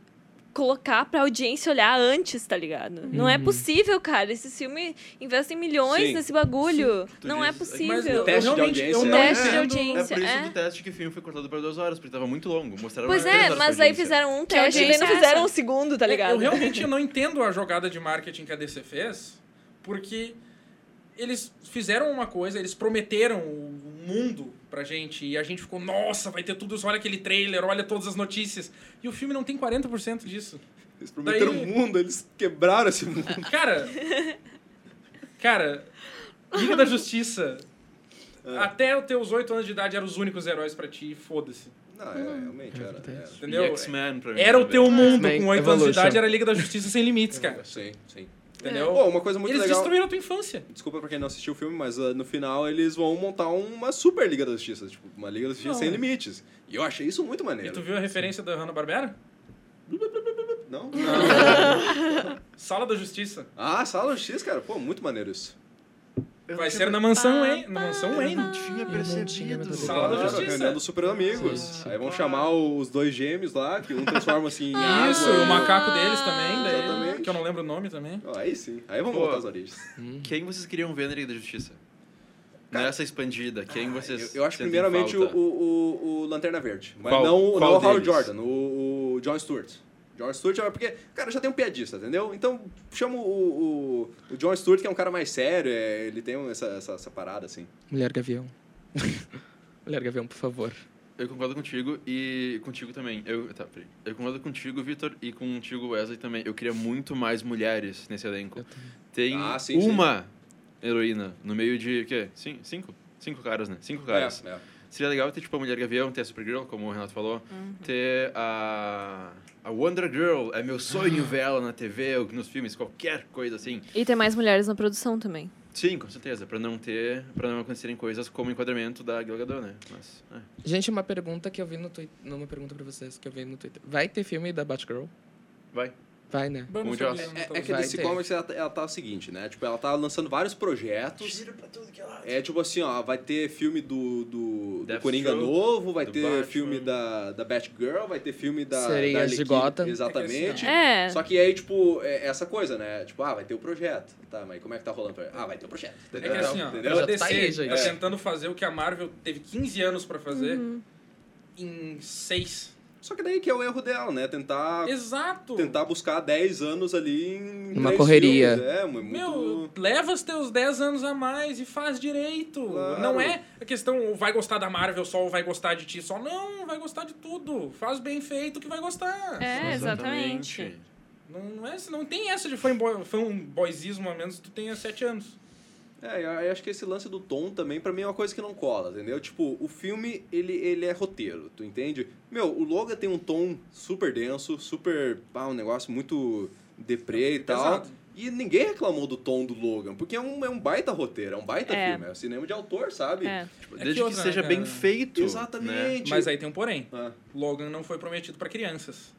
colocar pra audiência olhar antes, tá ligado? Não é possível, cara. Esse filme investem milhões Sim. nesse bagulho. Não é diz- possível. Mas eu, Teste de realmente, audiência. eu não Teste de audiência. É por isso é. do teste que o filme foi cortado por duas horas, porque tava muito longo. Mostraram Pois é, mas pra aí fizeram um teste e não é fizeram essa? um segundo, tá ligado? Eu realmente não entendo a jogada de marketing que a DC fez, porque eles fizeram uma coisa, eles prometeram o mundo pra gente, e a gente ficou, nossa, vai ter tudo isso, olha aquele trailer, olha todas as notícias. E o filme não tem 40% disso. Eles prometeram Daí- o mundo, eles quebraram esse mundo. Cara, cara, Liga da Justiça, até os teus 8 anos de idade eram os únicos heróis pra ti, foda-se. Não, é, realmente era. verdade. era. Entendeu? E X-Men pra mim. Era o teu mundo com 8 anos de idade, era a Liga da Justiça sem limites, cara. Sim, sim. Entendeu? Pô, uma coisa muito Eles legal. destruíram a tua infância. Desculpa pra quem não assistiu o filme, mas ah, no final eles vão montar uma super Liga da Justiça. Tipo, uma Liga da Justiça Não. sem limites. E eu achei isso muito E maneiro. tu viu a referência da Hanna-Barbera? Não? Sala da Justiça. Ah, Sala da Justiça, cara. Pô, muito maneiro isso. Eu Vai ser na mansão Wayne. Na mansão Eu Wayne. não tinha percebido. Sala da Justiça. reunião dos super amigos. Aí vão chamar os dois gêmeos lá, que um transforma assim em água. Isso, o macaco deles também, daí, Exatamente. que eu não lembro o nome também. Ó, Aí sim. Aí vamos Pô. voltar às origens. Quem vocês queriam ver na Liga da Justiça? Nessa expandida, quem vocês. Eu, eu acho primeiramente o, o, o Lanterna Verde. Mas Qual- não, qual não o Howard? Jordan, o, o John Stewart. John Stewart é porque, cara, já tem um piadista, entendeu? Então, chama o, o, o John Stewart, que é um cara mais sério, é, ele tem essa, essa, essa parada, assim. Mulher Gavião. Mulher Gavião, por favor. Eu concordo contigo e contigo também. Eu, tá, peraí. Eu concordo contigo, Vitor, e contigo, Wesley, também. Eu queria muito mais mulheres nesse elenco. Tem Ah, sim, uma heroína no meio de. O quê? Cin- Cinco? Cinco caras, né? Cinco caras. É, é. Seria legal ter, tipo, a Mulher Gavião, ter a Supergirl, como o Renato falou. Uhum. Ter a. A Wonder Girl. É meu sonho ver ela na TV ou nos filmes, qualquer coisa assim. E ter mais mulheres na produção também. Sim, com certeza. Pra não ter. Pra não acontecerem coisas como o enquadramento da Gal Gadot, né? Mas. É. Gente, uma pergunta que eu vi no Twitter. Não, uma pergunta pra vocês que eu vi no Twitter. Vai ter filme da Batgirl? Vai. Vai, né? Vamos Joss. sobre- É, é que a DC. Comics, ela, tá- ela tá o seguinte, né? Tipo, ela tá lançando vários projetos. pra tudo que é lado. É tipo assim, ó, vai ter filme do, do, do Coringa novo, vai do ter Batman. filme da, da Batgirl, vai ter filme da. Sereias da de. Gotham. Exatamente. É. Só que aí, tipo, é essa coisa, né? Tipo, ah, vai ter o projeto. Tá, mas como é que tá rolando? Ah, vai ter o projeto. É Entendeu? que assim, ó, Entendeu? A DC tá aí, tá É. tentando fazer o que a Marvel teve 15 anos pra fazer em 6. Só que daí que é o erro dela, né? Tentar, Exato! tentar buscar 10 anos ali em. Três correria. filmes. É, muito. Meu, leva os teus 10 anos a mais e faz direito. Claro. Não é a questão vai gostar da Marvel só ou vai gostar de ti só. Não, vai gostar de tudo. Faz bem feito que vai gostar. É, exatamente. Não, não, é, não tem essa de fanboy, fanboyzismo, a menos que tu tenha 7 anos. É, eu acho que esse lance do tom também, pra mim, é uma coisa que não cola, entendeu? Tipo, o filme, ele, ele é roteiro, tu entende? Meu, o Logan tem um tom super denso, super. Ah, um negócio muito deprê e tal. Pesado. E ninguém reclamou do tom do Logan, porque é um, é um baita roteiro, é um baita É. filme, é um cinema de autor, sabe? É. Tipo, É desde que que, outra, seja né, bem feito. Né? Exatamente. Mas aí tem um porém. Ah, Logan não foi prometido pra crianças.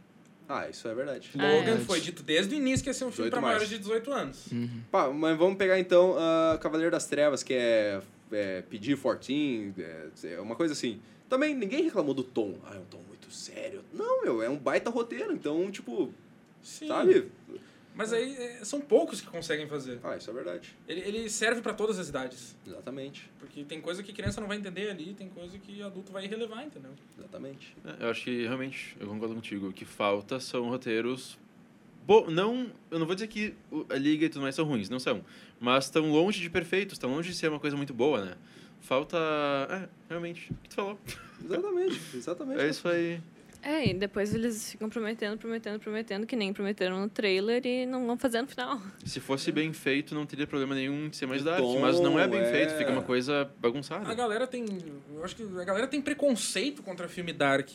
Ah, isso é verdade. Logan é. foi dito desde o início que ia ser um filme 18 pra mais. maiores de 18 anos. Pá, mas vamos pegar então uh, Cavaleiro das Trevas, que é, é PG-14, é, é uma coisa assim. Também ninguém reclamou do tom. Ah, é um tom muito sério. Não, meu, é um baita roteiro, então, tipo, Sim. sabe? Mas aí é, são poucos que conseguem fazer. Ah, isso é verdade. Ele, ele serve pra todas as idades. Exatamente. Porque tem coisa que criança não vai entender ali, tem coisa que adulto vai relevar, entendeu? Exatamente. É, Eu acho que realmente, eu concordo contigo. O que falta são roteiros. Bo não, eu não vou dizer que a liga e tudo mais são ruins, não são. Mas estão longe de perfeitos, estão longe de ser uma coisa muito boa, né? Falta. É, realmente, o que tu falou. Exatamente, exatamente. É isso aí. É, e depois eles ficam prometendo, prometendo, prometendo, que nem prometeram no trailer e não vão fazer no final. Se fosse bem feito, não teria problema nenhum de ser mais O dark. tom, Mas não é bem é. feito, fica uma coisa A bagunçada. galera tem. Eu acho que a galera tem preconceito contra filme dark.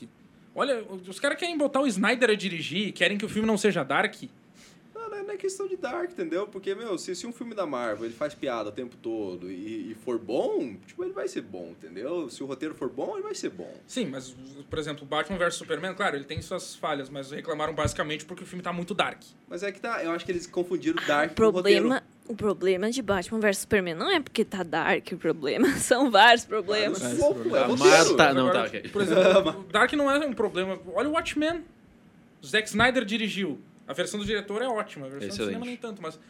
Olha, os caras querem botar o Snyder a dirigir, querem que o filme não seja dark. Não, não é- não é questão de dark, entendeu? Porque, meu, se, se um filme da Marvel ele faz piada o tempo todo e, e for bom, tipo, ele vai ser bom, entendeu? Se o roteiro for bom, ele vai ser bom. Sim, mas, por exemplo, Batman vs Superman, claro, ele tem suas falhas, mas reclamaram basicamente porque o filme tá muito dark. Mas é que tá, eu acho que eles confundiram dark O com roteiro. problema, o problema de Batman vs Superman não é porque tá dark o problema, são vários problemas. É Ah, roteiro. mas tá- não, tá, ok. Por exemplo, o Dark não é um problema. Olha o Watchmen. O Zack Snyder dirigiu. A versão do diretor é ótima, a versão do Excelente. cinema nem tanto, mas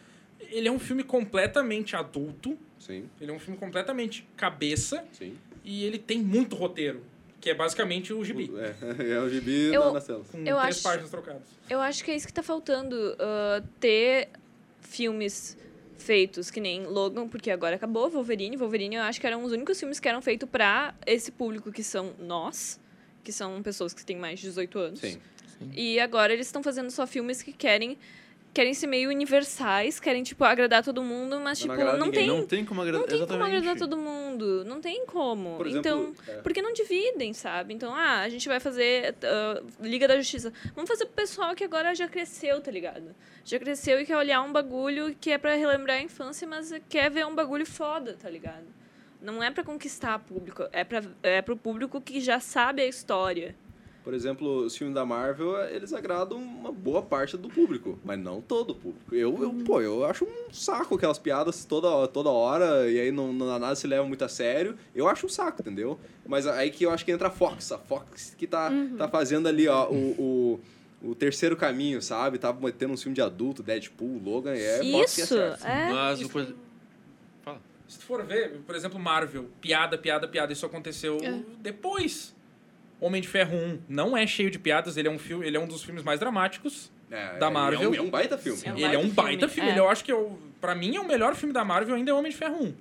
ele é um filme completamente adulto, Sim, ele é um filme completamente cabeça sim. e ele tem muito roteiro, que é basicamente o gibi, É, é o gibi Eu- na, telas. com Eu três acho- páginas trocadas. Eu acho que é isso que tá faltando. ah, ter filmes feitos que nem Logan, porque agora acabou, Wolverine. Wolverine eu acho que eram os únicos filmes que eram feitos pra esse público que são nós, que são pessoas que têm mais de 18 anos. Sim. E agora eles estão fazendo só filmes que querem querem ser meio universais, querem tipo agradar todo mundo, mas Não tipo, não ninguém. tem Não tem como agradar. não tem como agradar todo mundo, não tem como. Por exemplo, então, é. por que não dividem, sabe? Então, ah, a gente vai fazer ah, Liga da Justiça. Vamos fazer pro pessoal que agora já cresceu, tá ligado? Já cresceu e quer olhar um bagulho que é pra relembrar a infância, mas quer ver um bagulho foda, tá ligado? Não é pra conquistar público, é, pra, é pro público que já sabe a história. Por exemplo, os filmes da Marvel, eles agradam uma boa parte do público, mas não todo o público. Eu, eu pô, eu acho um saco aquelas piadas toda, toda hora, e aí não, não, nada se leva muito a sério. Eu acho um saco, entendeu? Mas aí que eu acho que entra a Fox. A Fox que tá, tá fazendo ali, ó, o, o, o terceiro caminho, sabe? Tá metendo um filme de adulto, Deadpool, Logan, é que Isso, é. Mas o. isso- Fala. Se tu for ver, por exemplo, Marvel, piada, piada, piada, isso aconteceu É. depois. Homem de Ferro 1 não é cheio de piadas, ele é um filme, ele é um dos filmes mais dramáticos. É, Da é Marvel. um, é um baita filme. É um ele é um baita filme, filme. é. Ele, eu acho que eu, pra mim é o melhor filme da Marvel ainda é Homem de Ferro 1.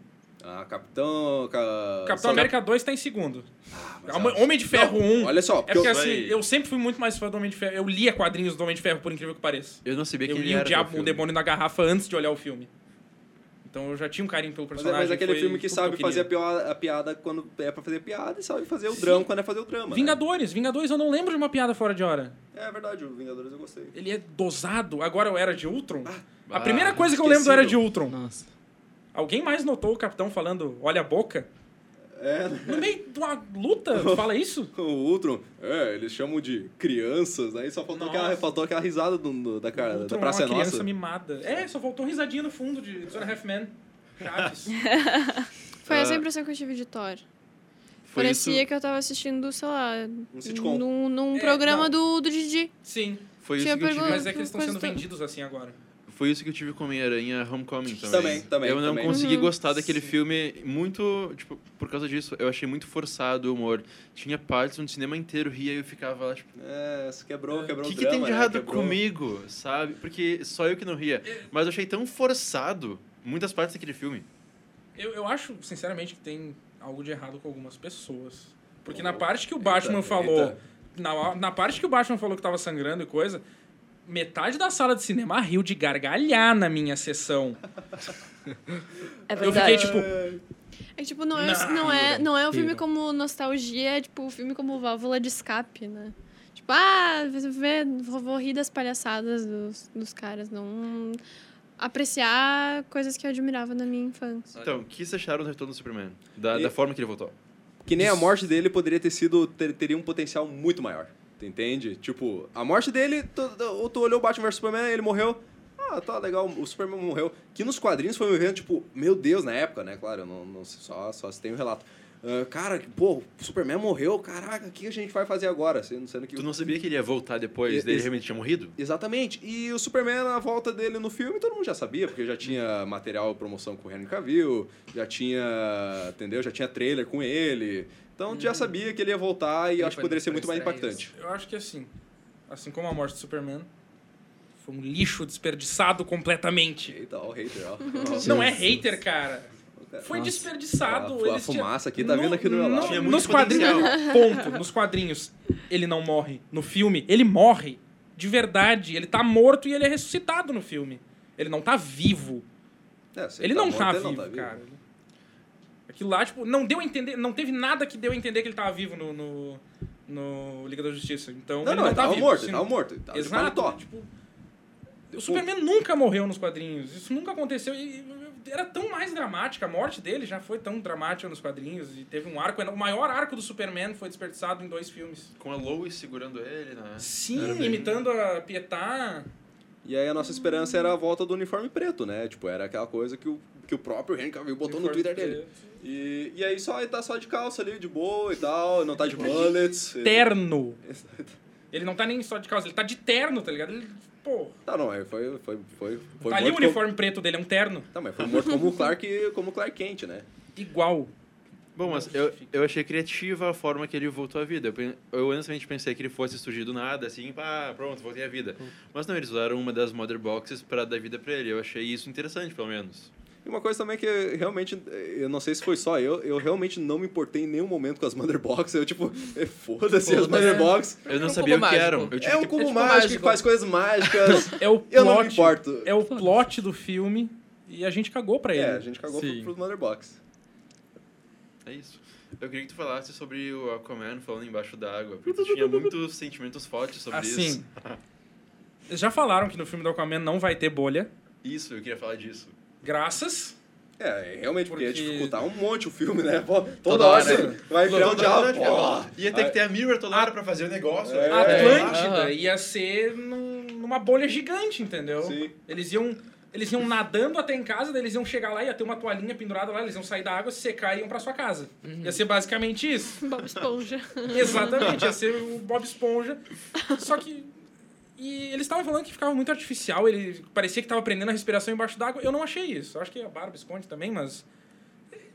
Ah, Capitão... Ca... Capitão América 2 tá em segundo. Ah, mas Homem- de Ferro 1. Olha só, É porque porque eu- assim, eu sempre fui muito mais fã do Homem de Ferro. Eu lia quadrinhos do Homem de Ferro, por incrível que pareça. Eu não sabia que Eu ele li o Diabo, o. Demônio na Garrafa antes de olhar o filme. Então eu já tinha um carinho pelo Mas, é- personagem. mas é aquele foi filme que sabe eu fazer a piada, a piada quando é pra fazer piada e sabe fazer o Sim. drama quando é fazer o drama. né? Vingadores. Vingadores eu não lembro de uma piada fora de hora. É verdade, o Vingadores eu gostei. Ele é dosado. Agora o Era de Ultron. a Ah, primeira coisa que eu lembro do Era de. Ultron. Nossa. Alguém mais notou o capitão falando, olha a boca? É, No meio de uma luta, fala isso? o Ultron, é, eles chamam de crianças, aí só faltou, Nossa. aquela, faltou aquela risada do, do- da, cara, da Ultron Praça é é uma criança Nossa. mimada. É, só faltou risadinha no fundo de Two and a Half Men. Chaves. Foi essa Ah. a impressão que eu tive de Thor. Foi Parecia isso, que eu tava assistindo, sei lá, Um sitcom. num, num É, programa não. do, do Didi. Sim, foi, isso Tinha que eu tive, mas é que eles estão sendo vendidos assim agora. Foi isso que eu tive com Homem-Aranha Homecoming também. Também, também, Eu não também. consegui Uhum. gostar daquele filme muito, tipo, por causa disso. Eu achei muito forçado o humor. Tinha partes onde o cinema inteiro ria e eu ficava lá, tipo, É, isso quebrou, o quebrou que, o que drama, tem de né? errado Quebrou. comigo, sabe? Porque só eu que não ria. Mas eu achei tão forçado muitas partes daquele filme. Eu, eu acho, sinceramente, que tem algo de errado com algumas pessoas. Porque na Oh, parte que o eita, Batman falou. eita. Na, na parte que o Batman falou que tava sangrando e coisa. Metade da sala de cinema riu de gargalhar na minha sessão. É Eu verdade. fiquei tipo. É que, tipo, não é, Não, não é, não é um filme como nostalgia, é tipo um filme como válvula de escape, né? Tipo, ah, vê, vou, vou rir das palhaçadas dos, dos caras, não apreciar coisas que eu admirava na minha infância. Então, o que vocês acharam do retorno do Superman? Da, E- da forma que ele voltou? Que nem a morte dele poderia ter sido, ter- teria um potencial muito maior. Entende? Tipo, a morte dele, tu, tu, tu olhou o Batman vs Superman, ele morreu. Ah, tá legal, o Superman morreu. Que nos quadrinhos foi um evento, tipo, meu Deus, na época, né? Claro, não, não só, só se tem o relato. Ah, cara, pô, o Superman morreu, caraca, o que a gente vai fazer agora? Sendo, sendo que Tu não sabia que ele ia voltar depois E- dele realmente tinha morrido? Exatamente. E o Superman, a volta dele no filme, todo mundo já sabia, porque já tinha material promoção com o Henry Cavill, já tinha, entendeu? Já tinha trailer com ele. Então tu já sabia que ele ia voltar e Ele acho que poderia ser muito mais impactante. Eu acho que assim. Assim como a morte do Superman. Foi um lixo desperdiçado completamente. Eita, ó o hater, ó. Não é hater, cara. Foi Nossa. desperdiçado. A, a fumaça aqui tá vindo aqui do meu lado. Tinha muito nos quadrinhos, ponto. Nos quadrinhos, ele não morre. No filme, ele morre. De verdade. Ele tá morto e ele é ressuscitado no filme. Ele não tá vivo. É, se Ele não morto, tá ele vivo, não tá cara. Aquilo lá, tipo, não deu a entender. Não teve nada que deu a entender que ele tava vivo no, no, no Liga da Justiça. Então, Não, ele não, não ele tá tava vivo. morto, assim, ele tava morto. Ele tava Exato. paletó. Tipo, o Superman nunca morreu nos quadrinhos. Isso nunca aconteceu. E era tão mais dramática. A morte dele já foi tão dramática nos quadrinhos. E teve um arco. O maior arco do Superman foi desperdiçado em dois filmes. Com a Lois segurando ele, né? Sim, bem- imitando a Pietá. E aí a nossa esperança era a volta do uniforme preto, né? Tipo, era aquela coisa que o, que o próprio Henry Cavill botou no Twitter dele. E, e aí só ele tá só de calça ali, de boa e tal, não tá de mullets. Terno. Ele não tá nem só de calça, ele tá de terno, tá ligado? Ele, pô, Tá, não, aí foi, foi, foi, foi tá ali o morto como- uniforme preto dele, é um terno. Tá, mas foi morto como o Clark, como o Clark Kent, né? Igual. Bom, mas eu, eu achei criativa a forma que ele voltou à vida. Eu, eu honestamente pensei que ele fosse surgir do nada, assim, pá, pronto, voltei à vida. Mas não, eles usaram uma das Mother Boxes pra dar vida pra ele. Eu achei isso interessante, pelo menos. E uma coisa também que realmente, eu não sei se foi só eu, eu realmente não me importei em nenhum momento com as Mother Boxes. Eu, tipo, é, foda-se as Foda-se. Mother Boxes. Eu não um sabia o que eram. É um cubo tipo mágico, mágico. que faz coisas mágicas. É o plot. Eu não me importo. É o plot do filme e a gente cagou pra ele. É, a gente cagou pro, Sim. pros Mother Box. É isso. Eu queria que tu falasse sobre o Aquaman falando embaixo d'água, porque tu tinha muitos sentimentos fortes sobre Assim, isso. eles já falaram que no filme do Aquaman não vai ter bolha. Isso, eu queria falar disso. Graças É, realmente, porque ia Porque- dificultar um monte o filme, né? Pô, toda, Toda hora hora. você vai criar um diálogo. tipo, pô. Ia ter que ter a Mirror toda hora pra fazer o negócio. É. A Atlântida ia ser num- numa bolha gigante, entendeu? Sim. Eles iam. Eles iam nadando até em casa, daí eles iam chegar lá, ia ter uma toalhinha pendurada lá, eles iam sair da água, se secar e iam pra sua casa. Ia ser basicamente isso. Bob Esponja. Exatamente, ia ser o Bob Esponja. Só que. E eles estavam falando que ficava muito artificial, ele parecia que tava prendendo a respiração embaixo d'água. Eu não achei isso. Eu acho que a barba esconde também, mas.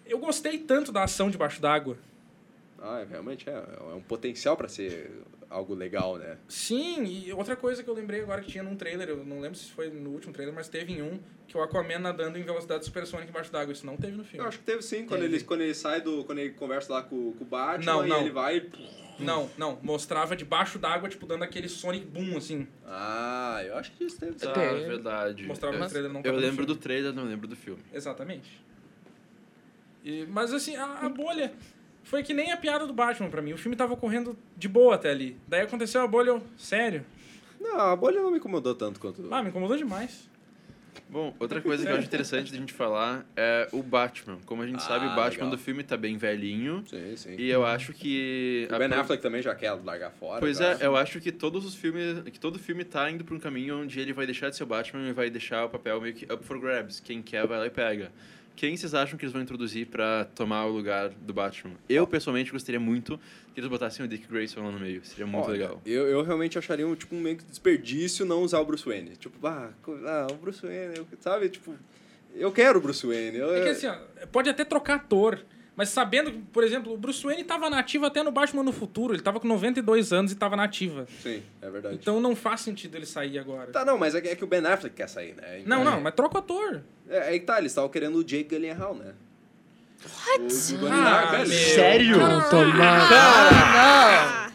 Eu gostei tanto da ação debaixo d'água. Ah, realmente é. É um potencial pra ser algo legal, né? Sim, e outra coisa que eu lembrei agora que tinha num trailer, eu não lembro se foi no último trailer, mas teve em um, que o Aquaman nadando em velocidade supersônica embaixo d'água. Isso não teve no Eu filme. acho que teve sim, quando Teve. ele, quando ele sai do. Quando ele conversa lá com, com o Batman Não, e não. ele vai. Não, não. Mostrava debaixo d'água, tipo, dando aquele Sonic Boom, assim. Ah, eu acho que isso teve. Ah, Tem. verdade. Mostrava eu, no trailer, não eu lembro do trailer, não lembro do filme. Exatamente. E, mas assim, a, a bolha foi que nem a piada do Batman pra mim. O filme tava correndo de boa até ali. Daí aconteceu a bolha, eu, sério? Não, a bolha não me incomodou tanto quanto. Ah, me incomodou demais. Bom, outra coisa que eu acho interessante da gente falar é o Batman. Como a gente Ah, sabe, o Batman legal. do filme tá bem velhinho. Sim, sim. E eu acho que. O a Ben pro- Affleck também já quer largar fora. Pois é, eu acho que todos os filmes. que todo filme tá indo pra um caminho onde ele vai deixar de ser o Batman e vai deixar o papel meio que up for grabs. Quem quer vai lá e pega. Quem vocês acham que eles vão introduzir pra tomar o lugar do Batman? Eu, pessoalmente, gostaria muito que eles botassem o Dick Grayson lá no meio. Seria muito Olha, legal. Eu, eu realmente acharia um, tipo, um meio que desperdício não usar o Bruce Wayne. Tipo, ah, ah o Bruce Wayne, eu- sabe? Tipo, eu quero o Bruce Wayne. Eu, É que assim, ó, pode até trocar ator, mas sabendo que, por exemplo, o Bruce Wayne tava nativo até no Batman no futuro. Ele tava com 92 anos e tava nativa. Sim, é verdade. Então não faz sentido ele sair agora. Tá, não, mas é que, é que o Ben Affleck quer sair, né? Não, Então, não, mas troca o ator. É, aí tá, eles estavam querendo o Jake Gyllenhaal, né? What? O, o Ah, meu. Sério?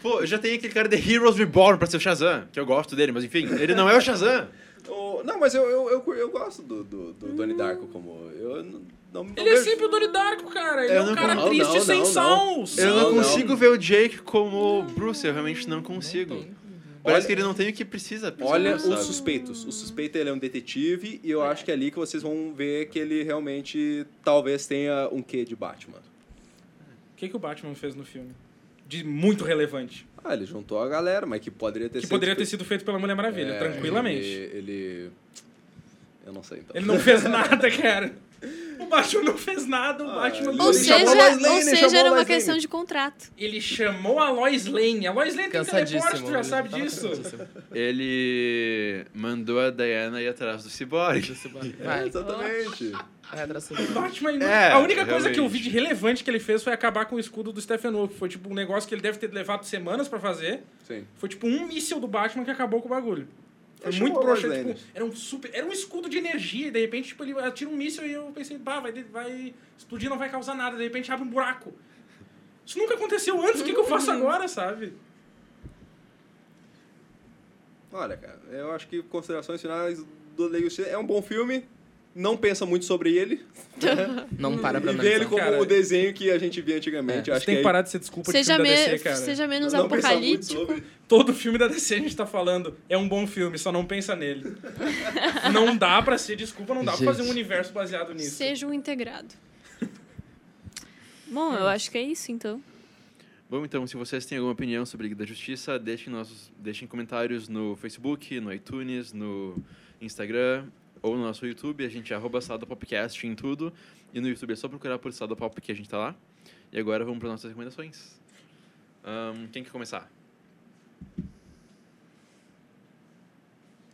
Pô, já tem aquele cara de Heroes Reborn pra ser o Shazam, que eu gosto dele, mas enfim, ele não é o Shazam. Não, mas eu, eu, eu, eu gosto do, do, do Donnie Darko como... Eu não, não, não Ele é vejo- sempre o Donnie Darko, cara. Ele Eu é um não cara con- triste não, sem não, sal. não. Eu não, Não, não. consigo ver o Jake como o Bruce, eu realmente não consigo. Parece Olha- que ele não tem o que precisa. Olha os sabe? suspeitos. O suspeito ele é um detetive e eu acho que é ali que vocês vão ver que ele realmente talvez tenha um quê de Batman. O que, que o Batman fez no filme? De muito relevante. Ah, ele juntou a galera, mas que poderia ter Que sido. poderia ter sido feito pela Mulher Maravilha, É, tranquilamente. Ele, ele- Eu não sei então. Ele não fez nada, cara. O Batman não fez nada, o Batman... ele Ou seja, chamou a Lois Lane, ou seja era uma questão de contrato. Ele chamou a Lois Lane. A Lois Lane tem teleporte, tu já sabe disso. Ele mandou a Diana ir atrás do Cyborg. É, exatamente. O Batman... É, a única coisa que eu vi realmente. de relevante que ele fez foi acabar com o escudo do Stephen Wolf. Foi tipo um negócio que ele deve ter levado semanas pra fazer. Sim. Foi tipo um míssil do Batman que acabou com o bagulho. Foi muito chamou a Lois broxante. Lane. Tipo, era um super. Era um escudo de energia, e de repente, tipo, ele atira um míssil e eu pensei, pá, vai, vai explodir, não vai causar nada. De repente abre um buraco. Isso nunca aconteceu antes, o que, que eu faço agora, sabe? Olha, cara, eu acho que considerações finais do Lei Justiça é um bom filme. Não pensa muito sobre ele. Não para pra e vê ele como Cara, o desenho que a gente via antigamente. É, Acho você tem que aí parar de ser desculpa de Seja, filme da me- DC, cara. seja menos não apocalíptico. sobre. Todo filme da DC a gente tá falando é um bom filme, só não pensa nele. não dá pra ser desculpa, não dá pra fazer um Gente. universo baseado nisso. Seja um integrado. Bom, eu acho que é isso, então. Bom, então, se vocês têm alguma opinião sobre Liga da Justiça, deixem, nossos, deixem comentários no Facebook, no iTunes, no Instagram ou no nosso YouTube. A gente é arroba Popcast em tudo. E no YouTube é só procurar por Salada Pop que a gente tá lá. E agora vamos para nossas recomendações. Ahn, quem quer começar?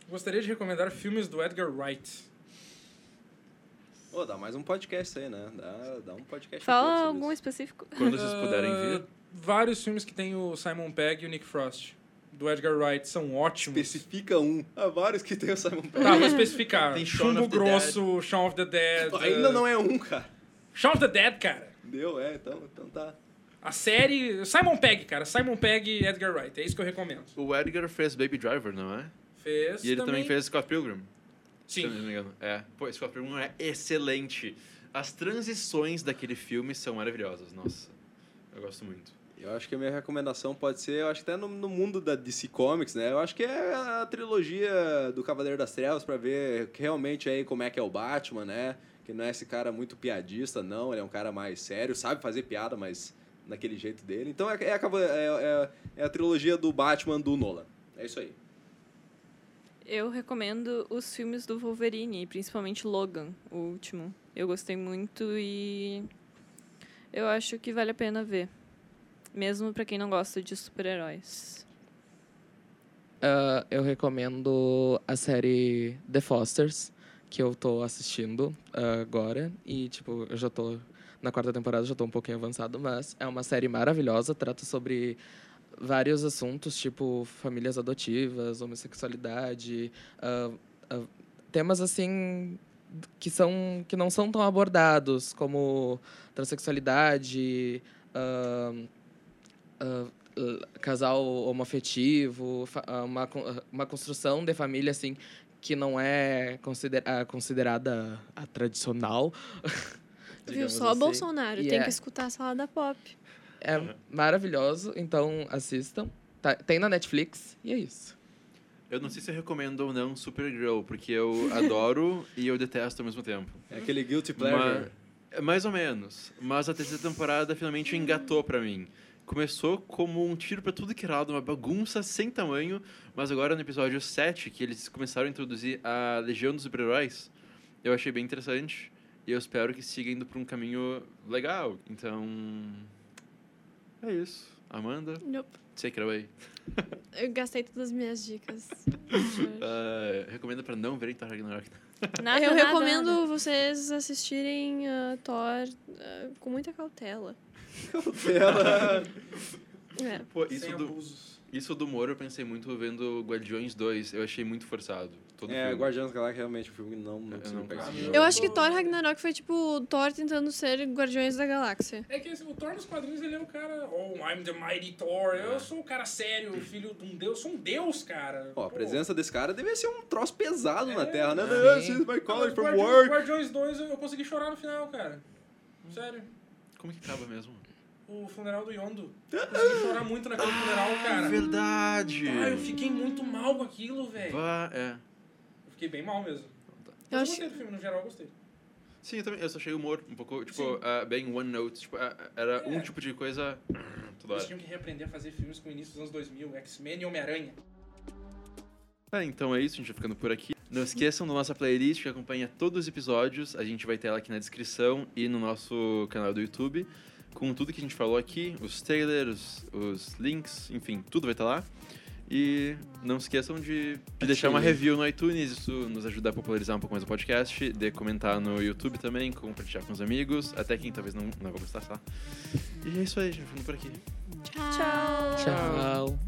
Gostaria de recomendar filmes do Edgar Wright. Pô, dá mais um podcast aí, né? Dá, dá um podcast. Fala algum isso. específico. Quando vocês puderem Ah, vir. Vários filmes que tem o Simon Pegg e o Nick Frost. Do Edgar Wright são ótimos. Especifica um. Há vários que tem o Simon Pegg. Tá, vou especificar. Tem Shaun Chumbo of the Grosso, Shaun of the Dead. Ainda não é um, cara. Shaun of the Dead, cara. Deu, é, então, então tá. A série... Simon Pegg, cara. Simon Pegg e Edgar Wright. É isso que eu recomendo. O Edgar fez Baby Driver, não é? Fez E ele também, fez Scott Pilgrim. Se eu Sim. não me engano. É. Pô, Scott Pilgrim é excelente. As transições daquele filme são maravilhosas. Nossa, eu gosto muito. Eu acho que a minha recomendação pode ser, eu acho que até no, no mundo da DC Comics, né? Eu acho que é a trilogia do Cavaleiro das Trevas pra ver realmente aí como é que é o Batman, né? Que não é esse cara muito piadista, não. Ele é um cara mais sério, sabe fazer piada, mas naquele jeito dele. Então é, é, a é- é- é a trilogia do Batman do Nolan. É isso aí. Eu recomendo os filmes do Wolverine, principalmente Logan, o último. Eu gostei muito e eu acho que vale a pena ver. Mesmo pra quem não gosta de super-heróis. Ah, eu recomendo a série The Fosters, que eu tô assistindo ah, agora. E, tipo, eu já tô na quarta temporada, já tô um pouquinho avançado, mas é uma série maravilhosa, trata sobre vários assuntos, tipo famílias adotivas, homossexualidade, ah, temas assim que são que não são tão abordados como transexualidade, ah, ah, casal homoafetivo, ah, uma, uma construção de família assim que não é consider, ah, considerada a tradicional. Viu? Só assim. Bolsonaro. E Tem é- que escutar a salada pop. É maravilhoso, então assistam. Tá- tem na Netflix e é isso. Eu não sei se eu recomendo ou não Supergirl, porque eu adoro e eu detesto ao mesmo tempo. É aquele guilty pleasure. Mas, mais ou menos. Mas a terceira temporada finalmente engatou pra mim. Começou como um tiro pra tudo que era lado, uma bagunça sem tamanho, mas agora no episódio 7, que eles começaram a introduzir a Legião dos Super-Heróis, eu achei bem interessante. E eu espero que siga indo pra um caminho legal. Então. É isso. Amanda, Nope. Take it away. Eu gastei todas as minhas dicas. Uh, recomendo pra não verem Thor Ragnarok. Nada, eu nada, recomendo nada. vocês assistirem ah, Thor ah, com muita cautela. Ela- É. Pô, isso Sem do, abusos. isso do Moro eu pensei muito vendo Guardiões 2. Eu achei muito forçado. Todo É, filme. Guardiões da Galáxia realmente o filme não, não Eu conseguiu não pegar. Eu acho que Thor Ragnarok foi tipo Thor tentando ser Guardiões da Galáxia. É que esse- o Thor nos quadrinhos ele é o cara. Oh, I'm the mighty Thor. Eu sou o cara sério, filho de um deus. Sou um deus, cara. Ó, a Pô. presença desse cara deve ser um troço pesado na É, Terra, né? This is my college from Guardiões, work. Guardiões 2 eu, eu consegui chorar no final, cara. Sério. Como que acaba mesmo? O funeral do Yondo. Eu consegui chorar muito naquele funeral, cara. Verdade! Ah, eu fiquei muito mal com aquilo, velho. Vá, é. Fiquei bem mal mesmo. Eu Mas eu acho- gostei do filme, no geral eu gostei. Sim, eu também. Eu só achei o humor um pouco, tipo, ah, bem one note. Tipo, ah, era É. um tipo de coisa toda Eles hora. tinham que reaprender a fazer filmes com o início dos anos 2000, X-Men e Homem-Aranha. Tá, então é isso, a gente vai ficando por aqui. Não esqueçam da nossa playlist que acompanha todos os episódios. A gente vai ter ela aqui na descrição e no nosso canal do YouTube. Com tudo que a gente falou aqui, os trailers, os links, enfim, tudo vai estar lá. E não se esqueçam de, de deixar uma review no iTunes, isso nos ajuda a popularizar um pouco mais o podcast, de comentar no YouTube também, compartilhar com os amigos, até quem talvez não, não vai gostar, tá? E é isso aí, gente, ficando por aqui. Tchau! Tchau!